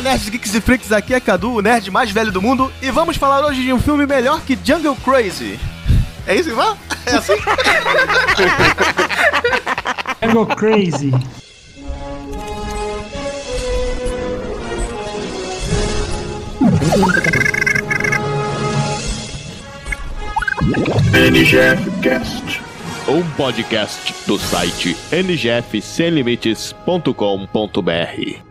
Fala Nerds, Geeks e Freaks, aqui é Cadu, o nerd mais velho do mundo, e vamos falar hoje de um filme melhor que Jungle Crazy. É isso que vai? É assim? Jungle Crazy. NGF Cast, um podcast do site ngfsemlimites.com.br.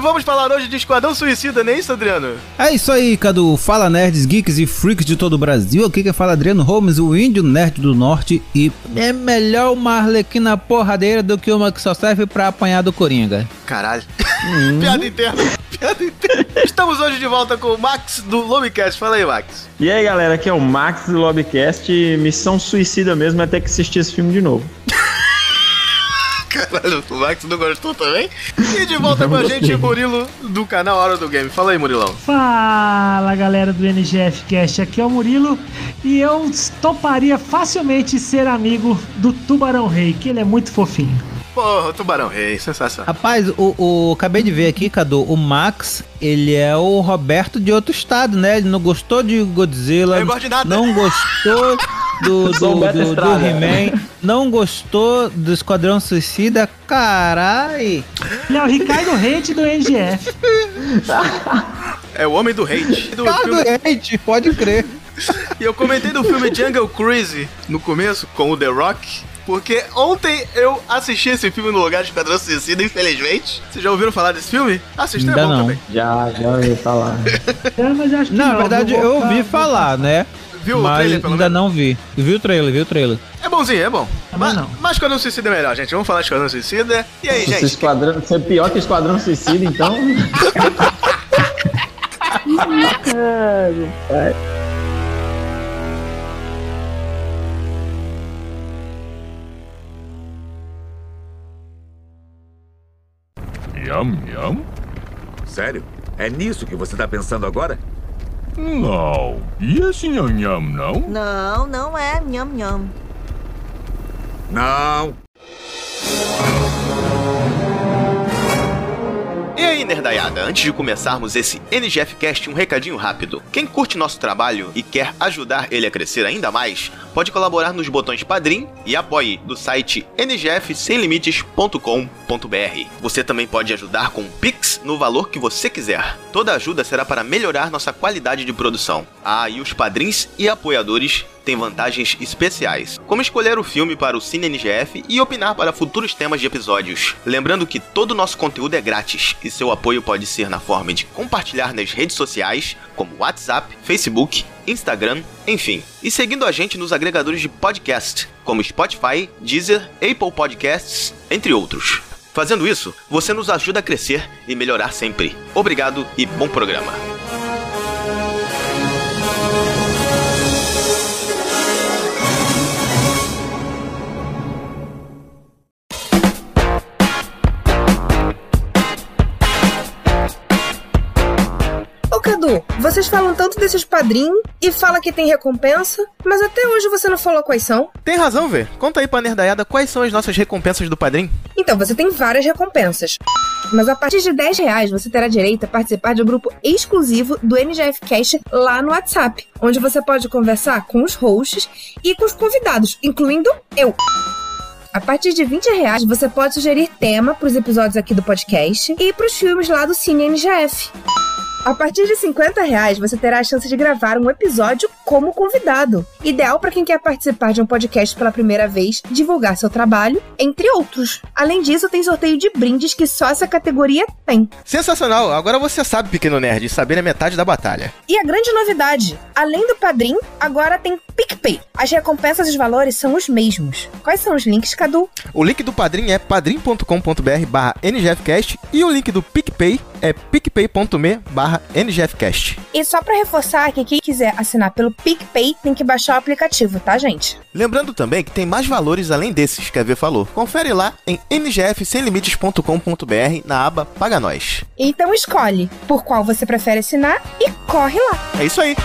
E vamos falar hoje de Esquadrão Suicida, não é isso, Adriano? É isso aí, Cadu. Fala nerds, geeks e freaks de todo o Brasil. Aqui que fala Adriano Holmes, o índio nerd do norte. E é melhor uma arlequina porradeira do que uma que só serve pra apanhar do Coringa. Caralho. Piada interna. Piada interna. Estamos hoje de volta com o Max do Lobcast. Fala aí, Max. E aí, galera, aqui é o Max do Lobcast. Missão suicida mesmo é ter que assistir esse filme de novo. Caralho, o Max não gostou também? E de volta com a gente, Murilo, do canal Hora do Game. Fala aí, Murilão. Fala galera do NGF Cast, aqui é o Murilo e eu toparia facilmente ser amigo do Tubarão Rei, que ele é muito fofinho. Porra, Tubarão Rei, sensacional. Rapaz, o, o- acabei de ver aqui, Cadu, o Max, ele é o Roberto de outro estado, né? Ele não gostou de Godzilla, Não gosto de nada. não gostou do, do, do, do. He-Man, não gostou do Esquadrão Suicida, carai. Ele é o Ricardo Rente do NGF. É o homem do hate. Do Cara filme- doente, pode crer. E eu comentei do filme Jungle Crazy no começo, com o The Rock, porque ontem eu assisti esse filme no lugar de Esquadrão Suicida, infelizmente. Vocês já ouviram falar desse filme? Assistam, é bom não. também. Já, já ouvi falar. É, mas acho que Não, na verdade eu ouvi falar, né? Viu o Mas trailer, pelo ainda menos? não vi. Vi o trailer, vi o trailer. É bonzinho, é bom. Também Mas, não. mas Esquadrão Suicida é melhor, gente. Vamos falar de Esquadrão Suicida. E aí, Esse gente? esquadrão, você é pior que Esquadrão Suicida, então. Yum, yum? Sério? É nisso que você tá pensando agora? Não. E esse nham nham, não? Não, não é nham nham. Não. E aí, nerdaiada, antes de começarmos esse NGF Cast, um recadinho rápido. Quem curte nosso trabalho e quer ajudar ele a crescer ainda mais, pode colaborar nos botões Padrim e Apoie do site ngfsemlimites.com.br. Você também pode ajudar com Pix no valor que você quiser. Toda ajuda será para melhorar nossa qualidade de produção. Ah, e os padrinhos e apoiadores têm vantagens especiais, como escolher o filme para o Cine NGF e opinar para futuros temas de episódios. Lembrando que todo o nosso conteúdo é grátis e seu apoio pode ser na forma de compartilhar nas redes sociais, como WhatsApp, Facebook, Instagram, enfim. E seguindo a gente nos agregadores de podcast, como Spotify, Deezer, Apple Podcasts, entre outros. Fazendo isso, você nos ajuda a crescer e melhorar sempre. Obrigado e bom programa. Cadu, vocês falam tanto desses padrinhos e fala que tem recompensa, mas até hoje você não falou quais são. Tem razão, Vê. Conta aí pra nerdaiada quais são as nossas recompensas do padrinho. Então, você tem várias recompensas. Mas a partir de 10 reais você terá direito a participar de um grupo exclusivo do NGF Cast lá no WhatsApp, onde você pode conversar com os hosts e com os convidados, incluindo eu. A partir de 20 reais você pode sugerir tema para os episódios aqui do podcast e para os filmes lá do Cine NGF. A partir de 50 reais, você terá a chance de gravar um episódio como convidado. Ideal para quem quer participar de um podcast pela primeira vez, divulgar seu trabalho, entre outros. Além disso, tem sorteio de brindes que só essa categoria tem. Sensacional! Agora você sabe, pequeno nerd, saber é metade da batalha. E a grande novidade, além do Padrim, agora tem PicPay. As recompensas e os valores são os mesmos. Quais são os links, Cadu? O link do padrinho é padrim.com.br barra ngfcast e o link do PicPay é picpay.me barra ngfcast. E só para reforçar que quem quiser assinar pelo PicPay tem que baixar o aplicativo, tá, gente? Lembrando também que tem mais valores além desses que a V falou. Confere lá em ngfsemlimites.com.br na aba Paga Nós. Então escolhe por qual você prefere assinar e corre lá. É isso aí!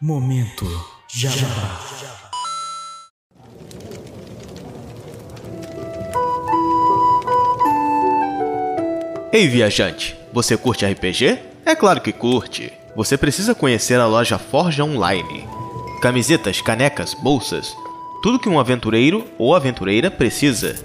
Momento Jabá. Ei, viajante, você curte RPG? É claro que curte. Você precisa conhecer a loja Forja Online. Camisetas, canecas, bolsas, tudo que um aventureiro ou aventureira precisa.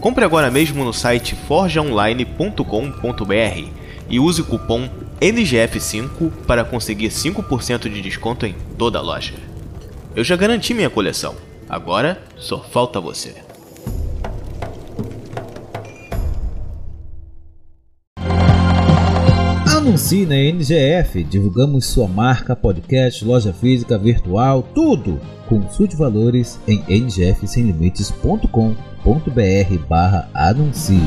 Compre agora mesmo no site forjaonline.com.br e use o cupom NGF5 para conseguir 5% de desconto em toda a loja. Eu já garanti minha coleção. Agora só falta você. Anuncie na NGF, divulgamos sua marca, podcast, loja física, virtual, tudo. Consulte valores em ngfsemlimites.com.br barra anuncie.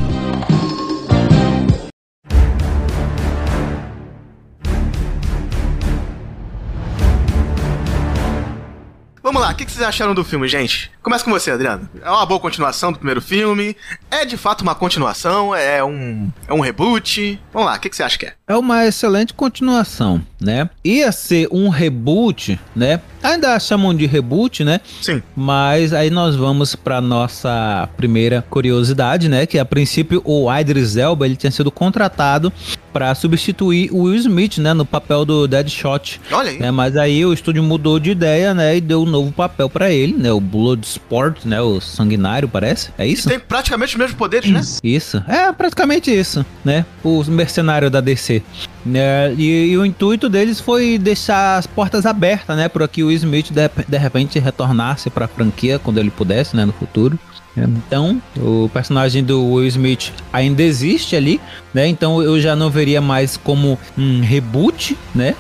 Lá, o que que vocês acharam do filme, gente? Começa com você, Adriano. É uma boa continuação do primeiro filme? É de fato uma continuação? É um, é um reboot? Vamos lá, o que que você acha que é? É uma excelente continuação, né? Ia ser um reboot, né? Ainda chamam de reboot, né? Sim. Mas aí nós vamos para nossa primeira curiosidade, né? Que a princípio o Idris Elba ele tinha sido contratado para substituir o Will Smith, né? No papel do Deadshot. Olha aí. né? Mas aí o estúdio mudou de ideia, né? E deu um novo papel para ele, né? O Bloodsport, né? O Sanguinário, parece. É isso? Tem praticamente os mesmos poderes, né? Isso, é praticamente isso, né? Os mercenários da DC. Né? E, e o intuito deles foi deixar as portas abertas, né? Para que o Smith de, de repente retornasse para a franquia quando ele pudesse, né? No futuro. Então, o personagem do Will Smith ainda existe ali, né? Então eu já não veria mais como um reboot, né?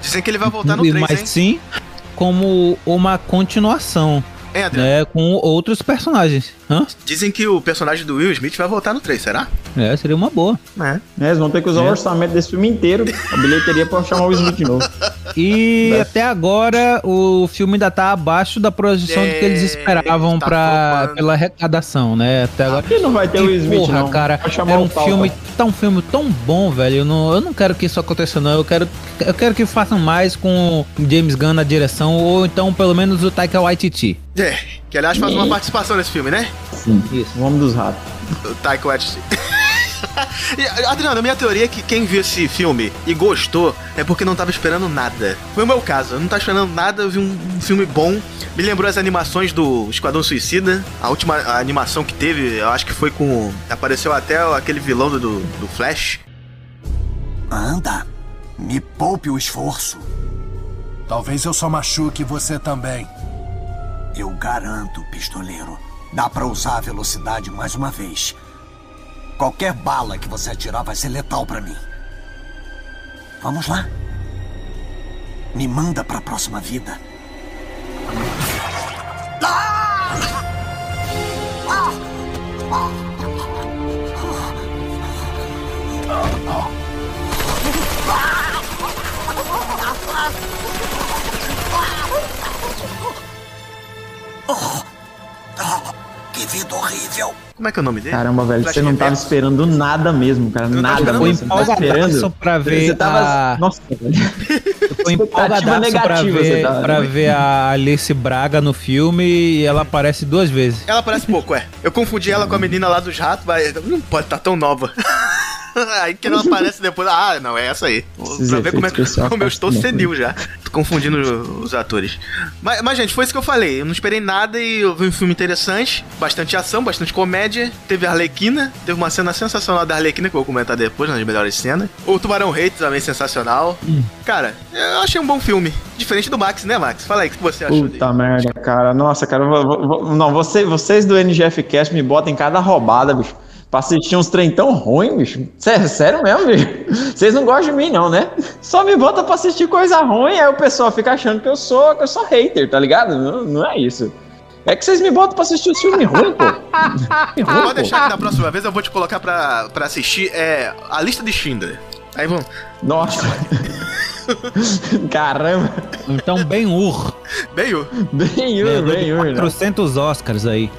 Dizem que ele vai voltar no E- 3, mas hein? sim como uma continuação, Adriano? né? Com outros personagens. Hã? Dizem que o personagem do Will Smith vai voltar no 3, será? É, seria uma boa. É. É, eles vão ter que usar o orçamento desse filme inteiro, a bilheteria pra chamar o Will Smith de novo. E até agora o filme ainda tá abaixo da projeção do que eles É, esperavam tá pra, pela arrecadação, né? Até agora. Aqui não vai ter o E, Will Smith, porra, não. cara, é o um filme, tá um filme tão bom, velho. Eu não, eu não quero que isso aconteça, não. Eu quero, eu quero que façam mais com James Gunn na direção, ou então pelo menos o Taika Waititi. É, que aliás faz uma participação nesse filme, né? Sim, Isso. o Homem dos Ratos. O Taika Waititi. Adriano, a minha teoria é que quem viu esse filme e gostou é porque não tava esperando nada. Foi o meu caso, eu não tava esperando nada, eu vi um, filme bom. Me lembrou as animações do Esquadrão Suicida. A última animação que teve, eu acho que foi com. Apareceu até aquele vilão do, do, Flash. Anda, me poupe o esforço. Talvez eu só machuque você também. Eu garanto, pistoleiro. Dá pra usar a velocidade mais uma vez. Qualquer bala que você atirar vai ser letal pra mim. Vamos lá. Me manda pra próxima vida. Que vida horrível. Como é que é o nome dele? Caramba, velho, Flash você não tava esperando nada mesmo, cara. tava Nada tava empolgadaço pra ver Você tava. a- Nossa, velho. Foi empolgadaço pra ver, tá- pra ver a Alice Braga no filme e ela aparece duas vezes. Ela parece pouco, é. Eu confundi ela com a menina lá dos ratos, mas não pode estar tão nova. aí que ela aparece depois. Ah, não, é essa aí. Esses pra ver como, é, como eu estou senil já. Tô confundindo os atores. Mas, mas, gente, foi isso que eu falei. Eu não esperei nada e eu vi um filme interessante. Bastante ação, bastante comédia. Teve a Arlequina. Teve uma cena sensacional da Arlequina que eu vou comentar depois, nas melhores cenas. O Tubarão Rei também sensacional. Cara, eu achei um bom filme. Diferente do Max, né, Max? Fala aí, o que você achou dele? Puta merda, cara. Nossa, cara. vou- vou- não, você, vocês do NGF Cast me botam em cada roubada, bicho. Pra assistir uns trem tão ruim, bicho. Sério, sério mesmo, bicho. Vocês não gostam de mim, não, né? Só me bota pra assistir coisa ruim, aí o pessoal fica achando que eu sou, que eu sou hater, tá ligado? Não, não é isso. É que vocês me botam pra assistir os filmes ruins, pô. Filme ruim, Pode pô. deixar que na próxima vez eu vou te colocar pra, pra assistir é, a lista de Schindler. Aí vamos. Nossa. Caramba. Então, bem ur. Bem, o- Bem, ur, Ganhador de bem, ur. né? 400 Oscars aí.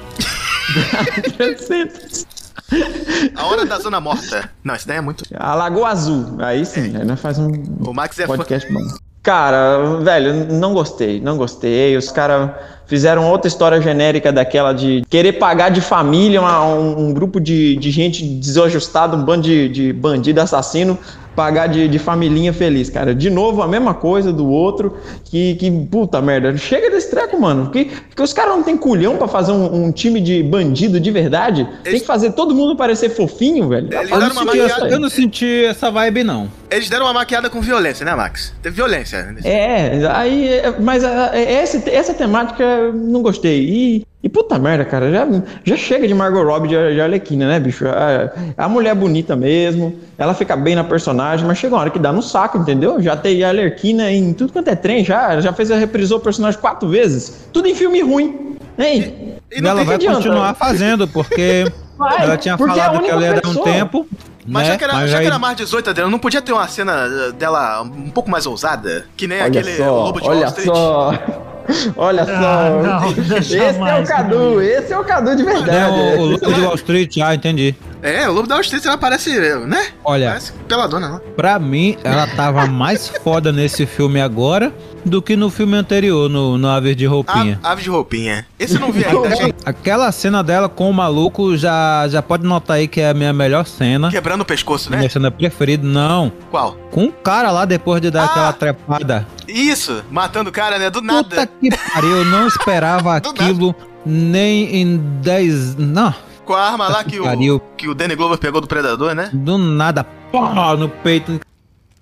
A Hora da Zona Morta. Não, isso daí é muito. A Lagoa Azul. Aí sim, aí nós faz um O Max é fã. podcast bom. Cara, velho, não gostei, não gostei. Os caras Fizeram outra história genérica daquela de querer pagar de família uma- um, um grupo de, de gente desajustada, um bando de, de bandido assassino, pagar de, de familhinha feliz, cara. De novo, a mesma coisa do outro, que, que puta merda. Chega desse treco, mano. Porque, porque os caras não tem culhão pra fazer um, um time de bandido de verdade. Tem que fazer todo mundo parecer fofinho, velho. Eles Eu deram não, maquiada. eu não senti essa vibe, não. Eles deram uma maquiada com violência, né, Max? Teve violência. É, aí, mas é, é, essa, essa temática não gostei. E, e puta merda, cara, já, já chega de Margot Robbie de, de Arlequina, né, bicho? A, a mulher é bonita mesmo, ela fica bem na personagem, mas chega uma hora que dá no saco, entendeu? Já tem a Arlequina em tudo quanto é trem, já, já fez, reprisou o personagem quatro vezes, tudo em filme ruim. Hein? E não ela vai que adianta. continuar fazendo, porque Vai, ela tinha porque é a falado que ela ia dar um pessoa. tempo. Mas né? já que, era, Mas já que aí- era mais 18, Adriano, não podia ter uma cena uh, dela um pouco mais ousada? Que nem Olha aquele só, Lobo de Wall olha Street. só. Olha só. Ah, não, esse é o Cadu, esse é o Cadu de verdade. É, o, o de Wall Street, ah, entendi. É, o Lobo da Wall Street, ela parece, né? Olha, Parece peladona, não. pra mim, ela tava mais foda nesse filme agora do que no filme anterior, no, no Aves de Roupinha. A, ave de roupinha. Esse eu não vi ainda, gente. Aquela cena dela com o maluco já, já pode notar aí que é a minha melhor cena. Quebrando o pescoço, né? Minha cena preferida, não. Qual? Com o cara lá depois de dar Ah! aquela trepada. Isso, matando o cara, né? Do Puta nada. que pariu, eu não esperava aquilo nem em 10. Não, Com a arma lá que o, que o Danny Glover pegou do Predador, né? do nada. Pó no peito.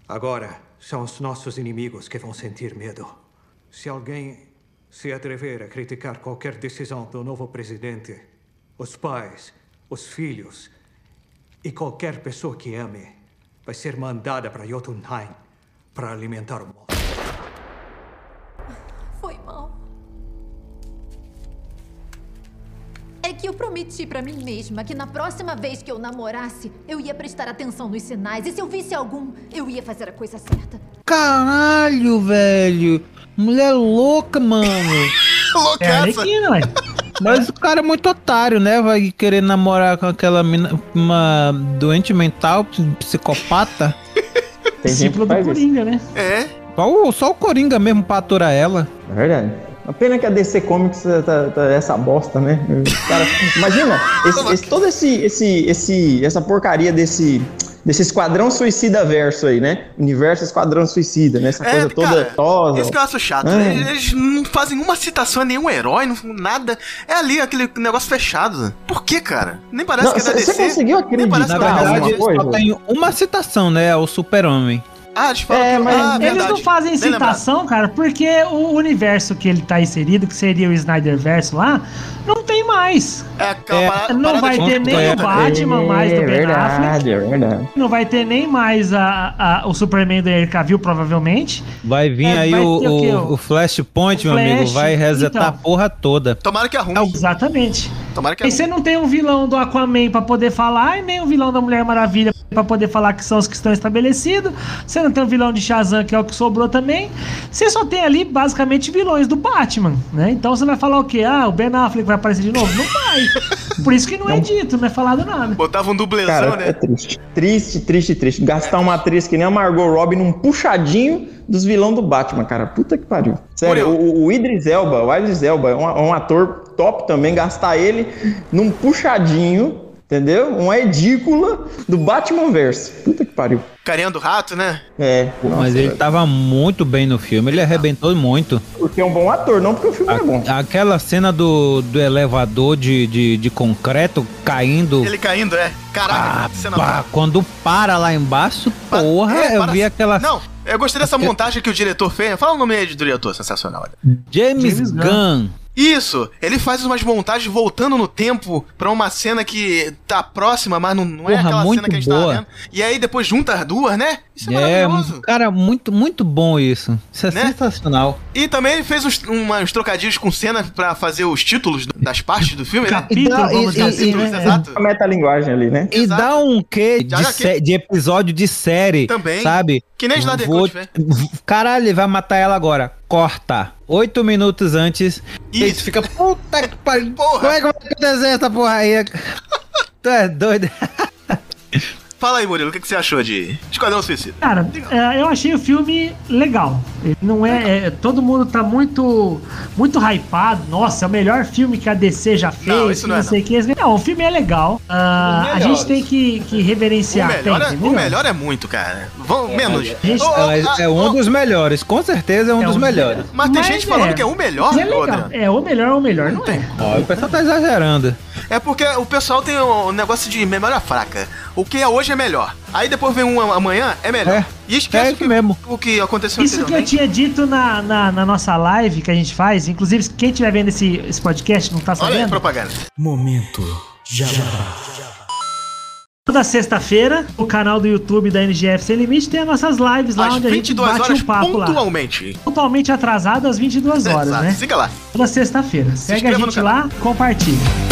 Agora são os nossos inimigos que vão sentir medo. Se alguém se atrever a criticar qualquer decisão do novo presidente, os pais, os filhos e qualquer pessoa que ame vai ser mandada para Jotunheim para alimentar o monstro. É que eu prometi pra mim mesma que na próxima vez que eu namorasse, eu ia prestar atenção nos sinais. E se eu visse algum, eu ia fazer a coisa certa. Caralho, velho. Mulher louca, mano. É Loucaça. Arlequina, ué. Mas o cara é muito otário, né? Vai querer namorar com aquela mina, uma doente mental, psicopata. Tem gente que do faz isso. Coringa, né? É. Só o, só o Coringa mesmo pra aturar ela. É verdade. A pena que a DC Comics tá, tá- tá essa bosta, né? Cara, imagina, esse- esse- todo esse, esse, esse, essa porcaria desse, desse Esquadrão Suicida verso aí, né? Universo Esquadrão Suicida, né? Essa coisa toda cara, tosa. Isso que eu acho chato. Ah. Eles, eles não fazem uma citação a nenhum herói, não, nada. É ali aquele negócio fechado. Por que, cara? Nem parece Não, que é da Você DC. conseguiu Nem parece acreditar que é Na alguma verdade, coisa? só tem uma citação, né? É o super-homem. Ah, eles falam É, que- mas ah, Eles verdade. não fazem Bem lembrado. citação, cara, porque o universo que ele tá inserido, que seria o Snyder Verso lá, não tem mais. É É, parada- Não vai ter nem é, o Batman mais do É Ben Affleck. verdade, é verdade. Não vai ter nem mais a, a- o Superman do Henry Cavill, provavelmente. Vai vir É, aí vai o, o o, Flashpoint, O meu amigo. Flash, Vai resetar então. a porra toda. Tomara que arrume. Exatamente. Tomara que E você não tem um vilão do Aquaman pra poder falar, e nem um vilão da Mulher Maravilha pra poder falar que são os que estão estabelecidos. Você não tem um vilão de Shazam, que é o que sobrou também. Você só tem ali, basicamente, vilões do Batman, né? Então você vai falar o quê? Ah, o Ben Affleck vai aparecer de novo? Não vai. Por isso que não é dito, não é falado nada. Botava um dublezão, Cara, né? é triste. Triste, triste, triste. Gastar uma atriz que nem a Margot Robbie num puxadinho dos vilões do Batman, cara. Puta que pariu. Sério, o, o Idris Elba, o Idris Elba é um, é um ator top também. Gastar ele num puxadinho, entendeu? Uma edícula do Batman verso. Puta que pariu. Carinha do rato, né? É, Mas nossa, ele velho. tava muito bem no filme. Ele arrebentou muito. Porque é um bom ator, não porque o filme é bom. A- aquela cena do, do elevador de, de, de concreto caindo. Ele caindo, é. Caraca, Ah, cena pá, quando para lá embaixo, Pa- porra, é, eu para- vi aquela. Não, eu gostei dessa montagem que o diretor fez. Fala o nome aí do diretor, sensacional. olha. James, James Gunn. Gunn. Isso, ele faz umas montagens voltando no tempo pra uma cena que tá próxima, mas não, não é Porra, aquela muito cena que a gente tava boa. vendo. E aí depois junta as duas, né? Isso é, É, maravilhoso. cara, muito, muito bom isso. Isso é Né? sensacional. E também ele fez uns, umas trocadilhos com cena pra fazer os títulos das partes do filme, né? Capítulo, vamos e- dizer e- assim, Capítulos, né? exato. A metalinguagem ali, né? E Exato. dá um quê de, sé- de episódio de série, Também. sabe? Que nem Snyder Vou- velho. Caralho, ele vai matar ela agora. Corta. Oito minutos antes. E Isso. fica, puta que pariu. Porra. Como é que vai acontecer essa porra aí? tu é doido. Fala aí, Murilo, o que, que você achou de Esquadrão Suicida? Cara, é, eu achei o filme legal. Ele não é, é- Todo mundo tá muito. Muito hypado. Nossa, é o melhor filme que a DC já fez. Não, isso não é, sei o que. Não, o filme é legal. Ah, a gente tem que, que O reverenciar. melhor, tem, é, o entendeu? melhor é muito, cara. Vamos, menos. gente- Mas ah, é um dos melhores, com certeza é um É dos um- melhores. Mas tem Mas gente falando é. que é o melhor, é legal. É o melhor ou o melhor, não é? Ó, o pessoal tá exagerando. É porque o pessoal tem um negócio de memória fraca. O que é hoje é melhor. Aí depois vem um amanhã, é melhor. É. E esquece É o, que, isso mesmo. o que aconteceu Isso que eu tinha dito na, na, na nossa live que a gente faz, inclusive quem estiver vendo esse, esse podcast não tá Olha aí, sabendo. propaganda. Momento Jabá. Toda sexta-feira, o canal do YouTube da NGF Sem Limite tem as nossas lives lá Às onde a gente 22 bate horas um papo lá. pontualmente. Totalmente atrasado às 22 horas, Exato, né? Siga lá. Toda sexta-feira. Segue a gente lá, compartilha.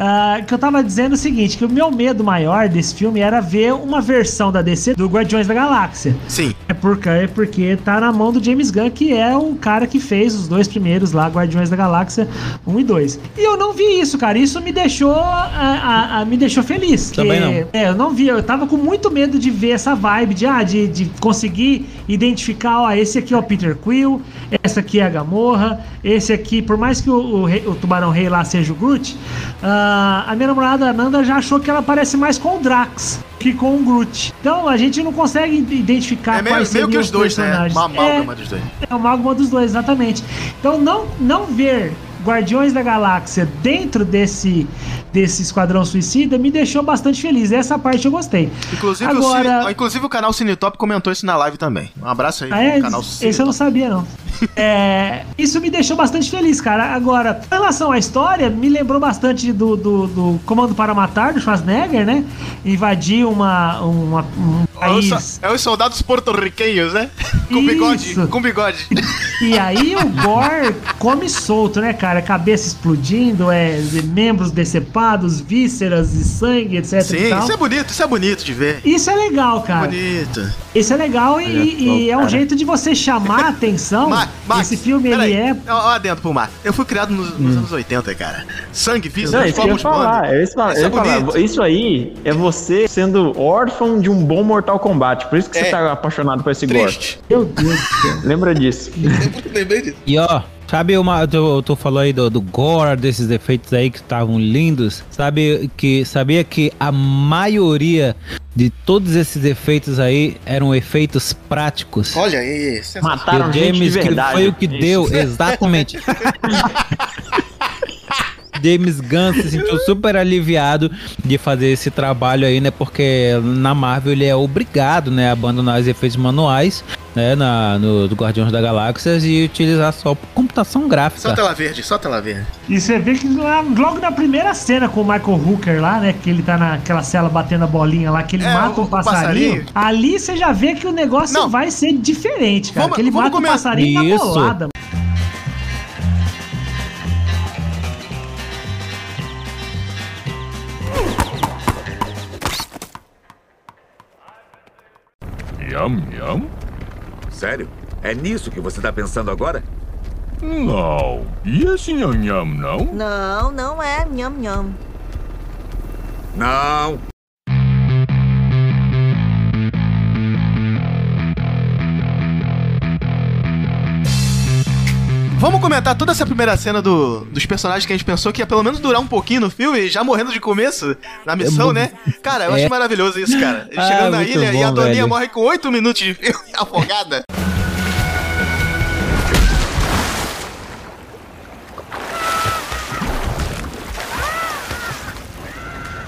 Ah, que eu tava dizendo o seguinte, que o meu medo maior desse filme era ver uma versão da DC do Guardiões da Galáxia. Sim. É porque, é porque tá na mão do James Gunn, que é o cara que fez os dois primeiros lá, Guardiões da Galáxia 1 e 2. E eu não vi isso, cara. Isso me deixou, ah, ah, ah, me deixou feliz. Também que- não. É, eu não vi. Eu tava com muito medo de ver essa vibe de, ah, de, de conseguir identificar, ó, esse aqui é o Peter Quill, essa aqui é a Gamorra, esse aqui, por mais que o, o o Tubarão Rei lá seja o Groot, ah, a minha namorada Nanda já achou que ela parece mais com o Drax que com o Groot. Então a gente não consegue identificar É meio, quais meio que os dois, né? personagens. Uma É, amálgama dos dois. é uma amálgama dos dois, exatamente. Então não, não ver Guardiões da Galáxia dentro desse, desse Esquadrão Suicida me deixou bastante feliz. Essa parte eu gostei. Inclusive, Agora- o, Cine- inclusive o canal Cinetop comentou isso na live também. Um abraço aí Ah, é? canal Esse eu não sabia, não. É, isso me deixou bastante feliz, cara. Agora, em relação à história, me lembrou bastante do, do, do Comando para Matar, do Schwarzenegger, né? Invadir uma, uma, um É os, país. é os soldados porto-riquenhos, né? Com bigode. Com bigode. E aí o Gore come solto, né, cara? Cabeça explodindo, é, membros decepados, vísceras e sangue, etc. e Sim, tal. isso é bonito, isso é bonito de ver. Isso é legal, cara. Bonito. Isso é legal e, Olha e é um cara. jeito de você chamar a atenção. Ma- Max, Esse filme, ele peraí. é Ó, ó, dentro pro mar. Eu fui criado nos, nos anos 80, cara. Sangue, Não, vísceras, corpos falar, bando. é isso, que eu ia Isso é falar. bonito. Isso aí é você sendo órfão de um bom Mortal Kombat. Por isso que É. você tá apaixonado por esse Triste. Meu Deus do céu. Lembra disso. Lembrei disso. E ó, sabe uma. Tu, tu falou aí do, do gore, desses efeitos aí que estavam lindos. Sabe que. Sabia que a maioria de todos esses efeitos aí eram efeitos práticos. Olha aí. Mataram o gente de James que verdade. foi o que Isso. deu, exatamente. James Gunn se sentiu super aliviado de fazer esse trabalho aí, né? Porque na Marvel ele é obrigado, né, a abandonar os efeitos manuais, né, na, no do Guardiões da Galáxia e utilizar só computação gráfica. Só tela verde, só tela verde. E você vê que lá- logo na primeira cena com o Michael Hooker lá, né? Que ele tá naquela cela batendo a bolinha lá, que ele É, mata o- um o passarinho, passarinho. Ali você já vê que o negócio Não. vai ser diferente, cara. Vamos- que ele mata um começar- passarinho na Isso. bolada. Sério? É nisso que você tá pensando agora? Não. E esse nham-nham, não? Não, não é nham nham. Não. Vamos comentar toda essa primeira cena do, dos personagens que a gente pensou que ia pelo menos durar um pouquinho no filme, já morrendo de começo na missão, É, né? Cara, eu é. acho maravilhoso isso, cara. Ah, Chegando na muito ilha e a bom, Doninha velho. morre com 8 minutos de filme afogada.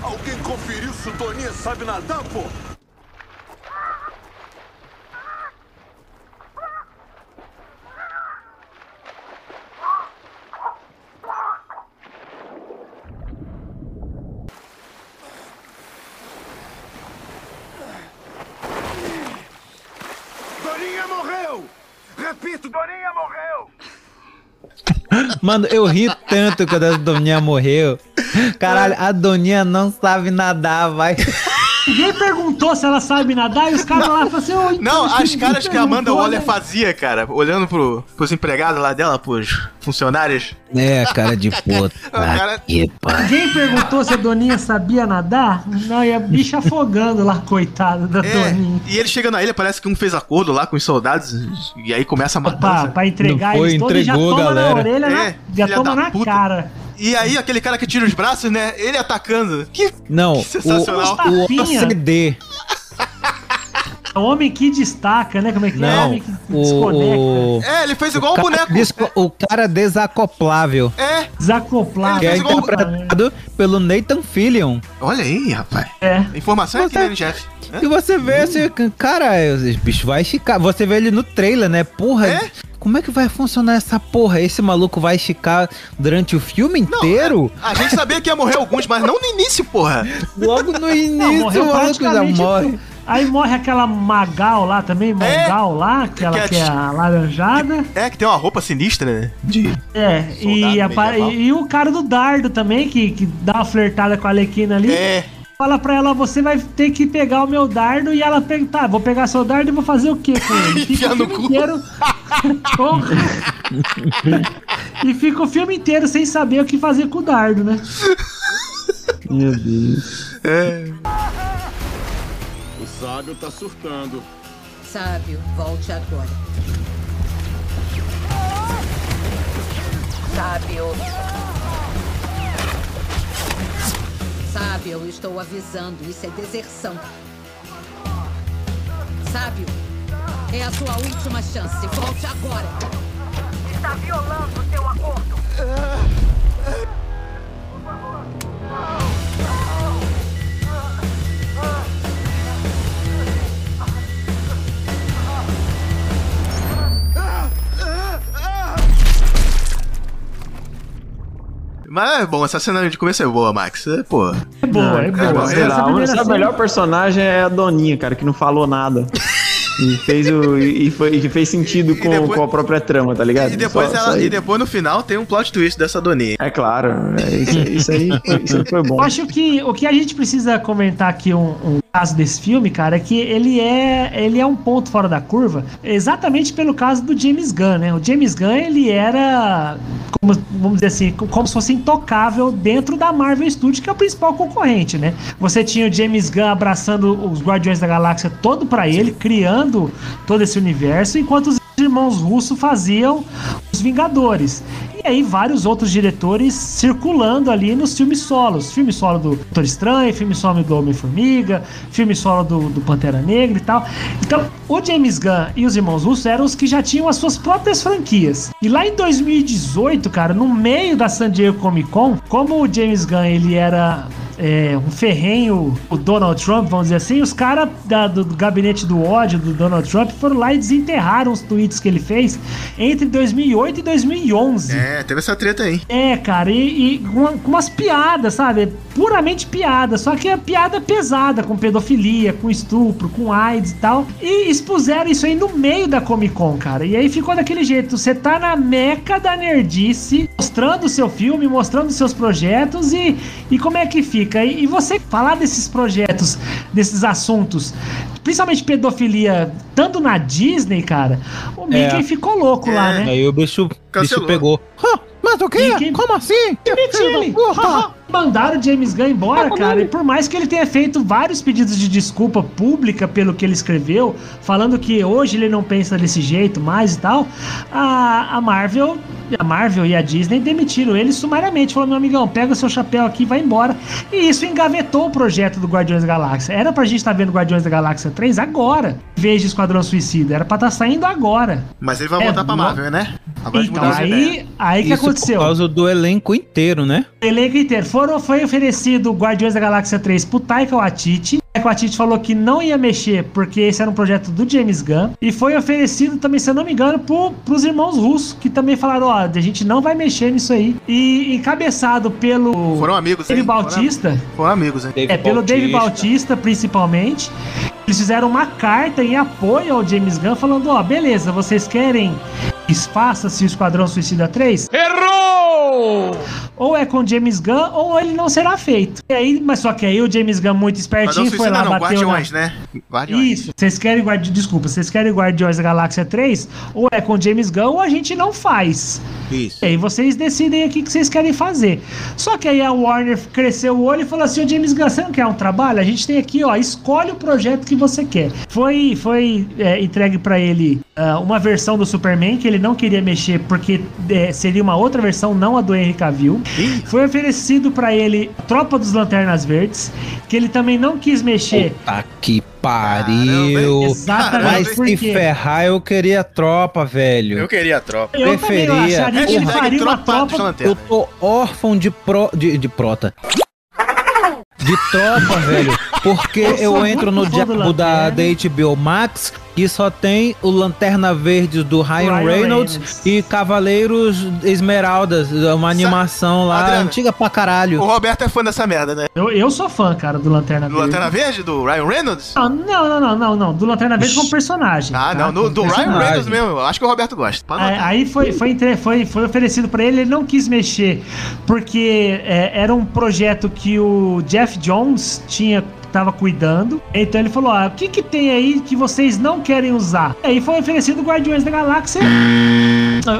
Alguém conferiu se o Toninha sabe nadar, pô? Doninha morreu! Repito, Doninha morreu! Mano, eu ri tanto quando a Doninha morreu. Caralho, a Doninha não sabe nadar, vai. Ninguém perguntou se ela sabe nadar e os caras lá falam assim, "Ô, então, Não, as caras que a Amanda Waller né?" fazia, cara, olhando pro, pros empregados lá dela, pros funcionários. É, cara de puta. cara- que. Ninguém perguntou se a Doninha sabia nadar? Não, e a bicha afogando lá, coitada da É, Doninha. e ele chega na ilha, parece que um fez acordo lá com os soldados, e aí começa a Pra, matança. pra entregar foi, eles todos e já toma na orelha, na- É, já filha toma na puta. cara. E aí aquele cara que tira os braços, né, ele atacando. Que Não, o, sensacional. o Tapinha. OCD. É o homem que destaca, né? Como é que é? Não, Homem que o, desconecta. o, É, ele fez igual o, cara boneco. desco- o cara desacoplável. É, Desacoplado. Que é fez igual- interpretado pelo Nathan Fillion. olha aí, rapaz. É. Informação é aqui, Você- né, chefe? E você vê esse cara, esse bicho vai esticar. Você vê ele no trailer, né? Porra, É? como é que vai funcionar essa porra? Esse maluco vai esticar durante o filme inteiro? A gente sabia que ia morrer alguns, mas não no início, porra. Logo no Não, início, morreu o maluco já praticamente morre. Aí morre aquela Magal lá também, Mongal lá, aquela que é que é a laranjada. É, que tem uma roupa sinistra, né? De... É, e, medieval. e o cara do dardo também, que, que dá uma flertada com a Alequina ali. É. Fala pra ela, você vai ter que pegar o meu dardo e ela pega, tá, vou pegar seu dardo e vou fazer o quê com ele? Fica no filme cu. inteiro. E fica o filme inteiro sem saber o que fazer com o dardo, né? Meu Deus. É. O sábio tá surtando. Sábio, volte agora. Sábio. Sábio, eu estou avisando, isso é deserção. Sábio, é a sua última chance. Volte agora. Está violando seu acordo. Mas é bom, essa cena de começo é boa, Max. É, pô. É boa, é boa. Essa Sei lá, primeira a melhor personagem é a Doninha, cara, que não falou nada. E fez, o, e, foi, e fez sentido com, depois- com a própria trama, tá ligado? E depois, Só- ela, só e depois no final tem um plot twist dessa Doninha. É claro, é, isso, isso aí, foi- isso aí foi bom. Eu acho que o que a gente precisa comentar aqui um, um caso desse filme, cara, é que ele é ele é um ponto fora da curva, exatamente pelo caso do James Gunn, né? O James Gunn ele era como, vamos dizer assim, como se fosse intocável dentro da Marvel Studios, que é o principal concorrente, né? Você tinha o James Gunn abraçando os Guardiões da Galáxia todo pra ele, criando todo esse universo, enquanto os irmãos russos faziam os Vingadores. E aí vários outros diretores circulando ali nos filmes solos. Filme solo do Doutor Estranho, filme solo do Homem-Formiga, filme solo do, do Pantera Negra e tal. Então, o James Gunn e os irmãos Russo eram os que já tinham as suas próprias franquias. E lá em 2018, cara, no meio da San Diego Comic Con, como o James Gunn ele era é, um ferrenho, o Donald Trump, vamos dizer assim, os caras do, do gabinete do ódio do Donald Trump foram lá e desenterraram os tweets que ele fez entre 2008 e 2011. É, teve essa treta aí. É, cara, e, e com, uma- umas piadas, sabe? Puramente piada, só que é piada pesada, com pedofilia, com estupro, com AIDS e tal. E expuseram isso aí no meio da Comic Con, cara. E aí ficou daquele jeito: você tá na meca da nerdice, mostrando o seu filme, mostrando seus projetos e, e como é que fica. E, e você falar desses projetos, desses assuntos, principalmente pedofilia, tanto na Disney, cara, o Mickey É. ficou louco lá, né? Aí o bicho, bicho pegou. Mas o quê? Quem- Como assim? Meti ele. Mandaram o James Gunn embora, cara. E por mais que ele tenha feito vários pedidos de desculpa pública pelo que ele escreveu, falando que hoje ele não pensa desse jeito mais e tal, a, a Marvel, a Marvel e a Disney demitiram ele sumariamente. Falou, meu amigão, pega o seu chapéu aqui e vai embora. E isso engavetou o projeto do Guardiões da Galáxia. Era pra gente estar vendo Guardiões da Galáxia 3 agora, em vez de Esquadrão Suicida. Era pra estar saindo agora. Mas ele vai É, voltar pra Marvel, né? Agora Então, aí, aí que Isso aconteceu? por causa do elenco inteiro, né? elenco inteiro. Foram, foi oferecido Guardiões da Galáxia 3 pro Taika Waititi. Taika Waititi falou que não ia mexer porque esse era um projeto do James Gunn. E foi oferecido também, se eu não me engano, pro, pros irmãos russos, que também falaram, ó, a gente não vai mexer nisso aí. E encabeçado pelo Foram amigos, Dave hein? Bautista. Foram amigos, hein? É, pelo Dave Bautista, principalmente. Eles fizeram uma carta em apoio ao James Gunn, falando: ó, beleza, vocês querem Faça-se o Esquadrão Suicida 3? Errou! ou é com James Gunn, ou ele não será feito. E aí, mas só que aí o James Gunn, muito espertinho, foi lá, não, bateu Guardiões, na... né? Guardiões. Isso. Vocês querem Guardiões. Desculpa, vocês querem Guardiões da Galáxia 3? Ou é com James Gunn ou a gente não faz. Isso. E aí vocês decidem aqui o que vocês querem fazer. Só que aí a Warner cresceu o olho e falou assim: Ô James Gunn, você não quer um trabalho? A gente tem aqui, ó, escolhe o projeto que você quer. Foi, foi é, entregue pra ele ah, uma versão do Superman que ele não queria mexer porque é, seria uma outra versão, não a do Henry Cavill. Foi oferecido pra ele Tropa dos Lanternas Verdes, que ele também não quis mexer. Tá que pariu. Exatamente, Mas por se quê? ferrar, eu queria tropa, velho. Eu queria a tropa. Eu também eu Preferia. acharia que ele faria uma tropa. Eu tô órfão de pro. de, de prota. De tropa, velho. Porque Eu eu, entro no diabo da, da. HBO Max e só tem o Lanterna Verde do Ryan, Ryan Reynolds, Reynolds. e Cavaleiros Esmeraldas, uma animação lá Adriano, antiga pra caralho. O Roberto é fã dessa merda, né? Eu, eu sou fã, cara, do Lanterna Do Verde. Lanterna Verde, do Ryan Reynolds? Não, não, não, não, não, não. Do Lanterna Verde como personagem. Ah, tá? não, do, Como do Ryan personagem. Reynolds mesmo. Eu acho que o Roberto gosta. Aí, aí foi, foi, entre- foi, foi oferecido pra ele, ele não quis mexer, porque é, era um projeto que o Jeff Jones tinha tava cuidando. Então ele falou: ah, o que que tem aí que vocês não querem usar? Aí foi oferecido Guardiões da Galáxia.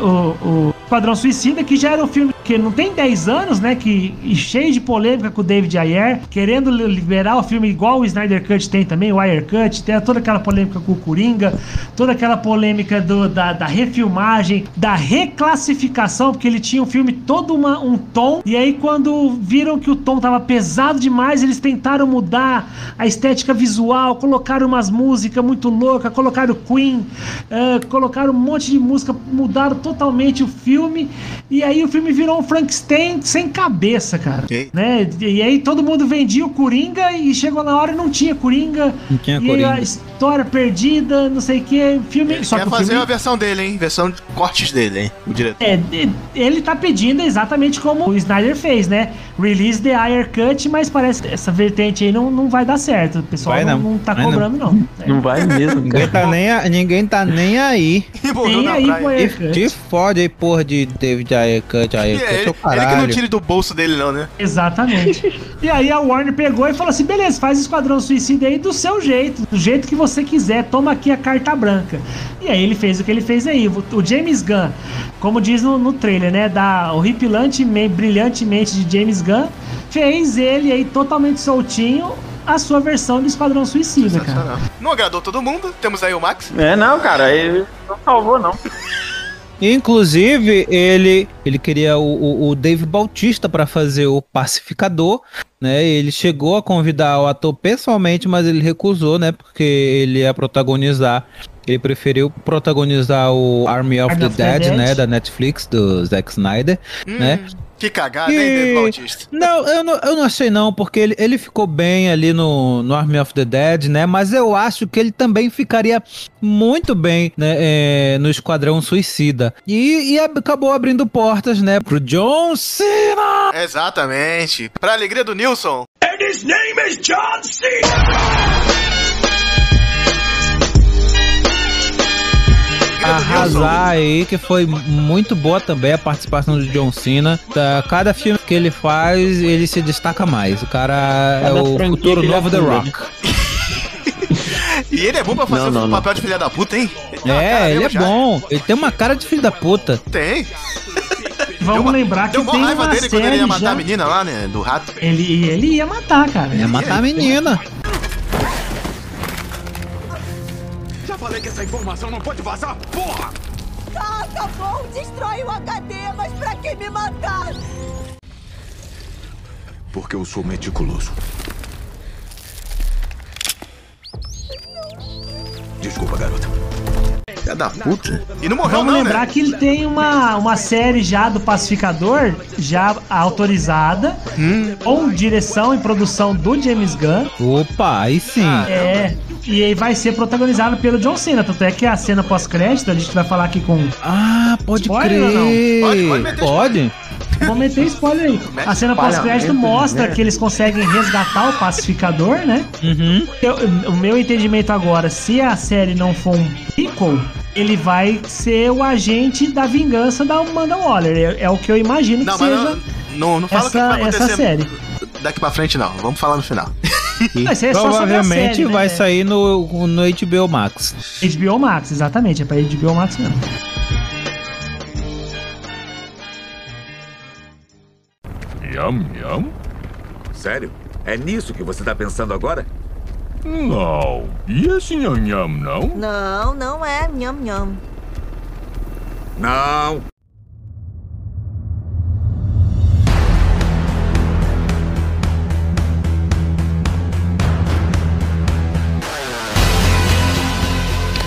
O, o Esquadrão Suicida, que já era um filme que não tem 10 anos, né? Que, cheio de polêmica com o David Ayer, querendo li- liberar o filme igual o Snyder Cut tem também, o Ayer Cut, tem toda aquela polêmica com o Coringa, toda aquela polêmica do, da, da refilmagem, da reclassificação, porque ele tinha um filme todo uma, um tom, e aí quando viram que o tom tava pesado demais, eles tentaram mudar a estética visual, colocaram umas músicas muito loucas, colocaram Queen, eh, colocaram um monte de música, mudaram totalmente o filme, e aí o filme virou um Frankenstein sem cabeça, cara. Ok. Né? E aí todo mundo vendia o Coringa e chegou na hora e não tinha Coringa. Não tinha e Coringa. a história perdida, não sei o que. Filme. Só Quer que fazer filme a versão dele, hein? Versão de cortes dele, hein? O diretor. é, ele tá pedindo exatamente como o Snyder fez, né? Release the Ayer Cut, mas parece que essa vertente aí não, não vai dar certo. O pessoal Vai não, não. não tá Vai cobrando, não. É. Não vai mesmo, Ninguém tá nem, a- ninguém tá nem aí. Nem aí praia. com Cut. te fode aí, porra, de David Ayer Cut, É, ele, o ele que não tire do bolso dele, não, né? Exatamente. e aí a Warner pegou e falou assim: beleza, faz Esquadrão Suicida aí do seu jeito, do jeito que você quiser, toma aqui a carta branca. E aí ele fez o que ele fez aí. O o James Gunn, como diz no, no trailer, né? Da horripilantemente, brilhantemente de James Gunn, fez ele aí totalmente soltinho a sua versão do Esquadrão Suicida, cara. Não agradou todo mundo. Temos aí o Max. É, não, cara, ele não salvou, não. Inclusive, ele, ele queria o, o, o Dave Bautista para fazer o pacificador, né? Ele chegou a convidar o ator pessoalmente, mas ele recusou, né? Porque ele ia protagonizar. Ele preferiu protagonizar o Army of Army the of Dead, Dead. né? Da Netflix, do Zack Snyder, né? Que cagada, hein, E- Dave Bautista? Não, eu não, eu não achei não, porque ele, ele ficou bem ali no, no Army of the Dead, né? Mas eu acho que ele também ficaria muito bem né, é, no Esquadrão Suicida. E, e acabou abrindo portas, né, pro John Cena! Exatamente. Pra alegria do Nilson. And his name is John Cena! Arrasar aí, que foi muito boa também a participação do John Cena. Tá, cada filme que ele faz, ele se destaca mais. O cara é o futuro ele novo The. Rock. E ele é bom pra fazer Não, não, o não. papel de filha da puta, hein? Ele cara É, ele mesmo é já. bom. Ele tem uma cara de filho da puta. Tem. Vamos uma- lembrar que Deu tem raiva uma dele quando ele série ia matar já... a menina lá, né? Do rato. Ele, ele ia matar, cara. Ia matar a menina. Já falei que essa informação não pode vazar, porra! Tá, tá bom, destrói o HD, mas pra que me matar? Porque eu sou meticuloso. Desculpa, garota. Filha da puta. E não morreu Vamos não, lembrar né? que ele tem uma, uma série já do Pacificador, já autorizada, Hum. com direção e produção do James Gunn. Opa, aí sim. É. E aí vai ser protagonizado pelo John Cena. Tanto é que a cena pós-crédito, a gente vai falar aqui com. Ah, pode Spoiler ou não? crer. Pode- pode meter Pode? Vou meter spoiler aí. A cena pós-crédito mostra que eles conseguem resgatar o pacificador, né? Uhum. Eu- o meu entendimento agora, se a série não for um prequel, ele vai ser o agente da vingança da Amanda Waller. É, é o que eu imagino Não, que mas seja. não, Não, não fala o que Essa- vai acontecer essa série. daqui pra frente, não. Vamos falar no final. Mas é provavelmente série, né, vai sair no, no HBO Max. HBO Max, exatamente. É pra HBO Max mesmo. Yum, yum? Sério? É nisso que você tá pensando agora? Não. E esse nham nham, não? Não, não é nham nham. Não.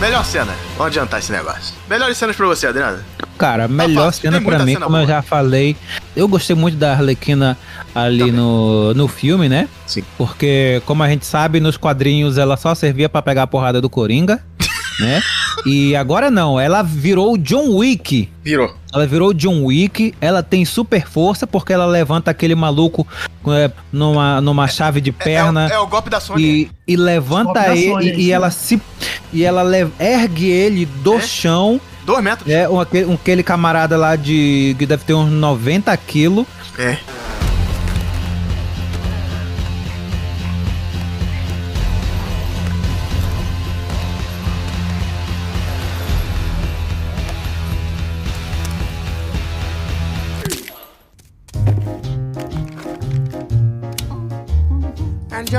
Melhor cena. Vamos adiantar esse negócio. Melhores cenas pra você, Adriana. Cara, a melhor fácil, cena pra mim, cena como eu boa. já falei, eu gostei muito da Arlequina ali no, no filme, né? Sim. Porque, como a gente sabe, nos quadrinhos ela só servia pra pegar a porrada do Coringa, né? E agora não, ela virou o John Wick. Virou. Ela virou o John Wick, ela tem super força porque ela levanta aquele maluco é, numa, numa chave de perna. É o golpe da Sony. E, e levanta ele e, e ela se e ela le- ergue ele do chão. Dois metros. É, um, aquele, um- aquele camarada lá de que deve ter uns 90 quilos. É.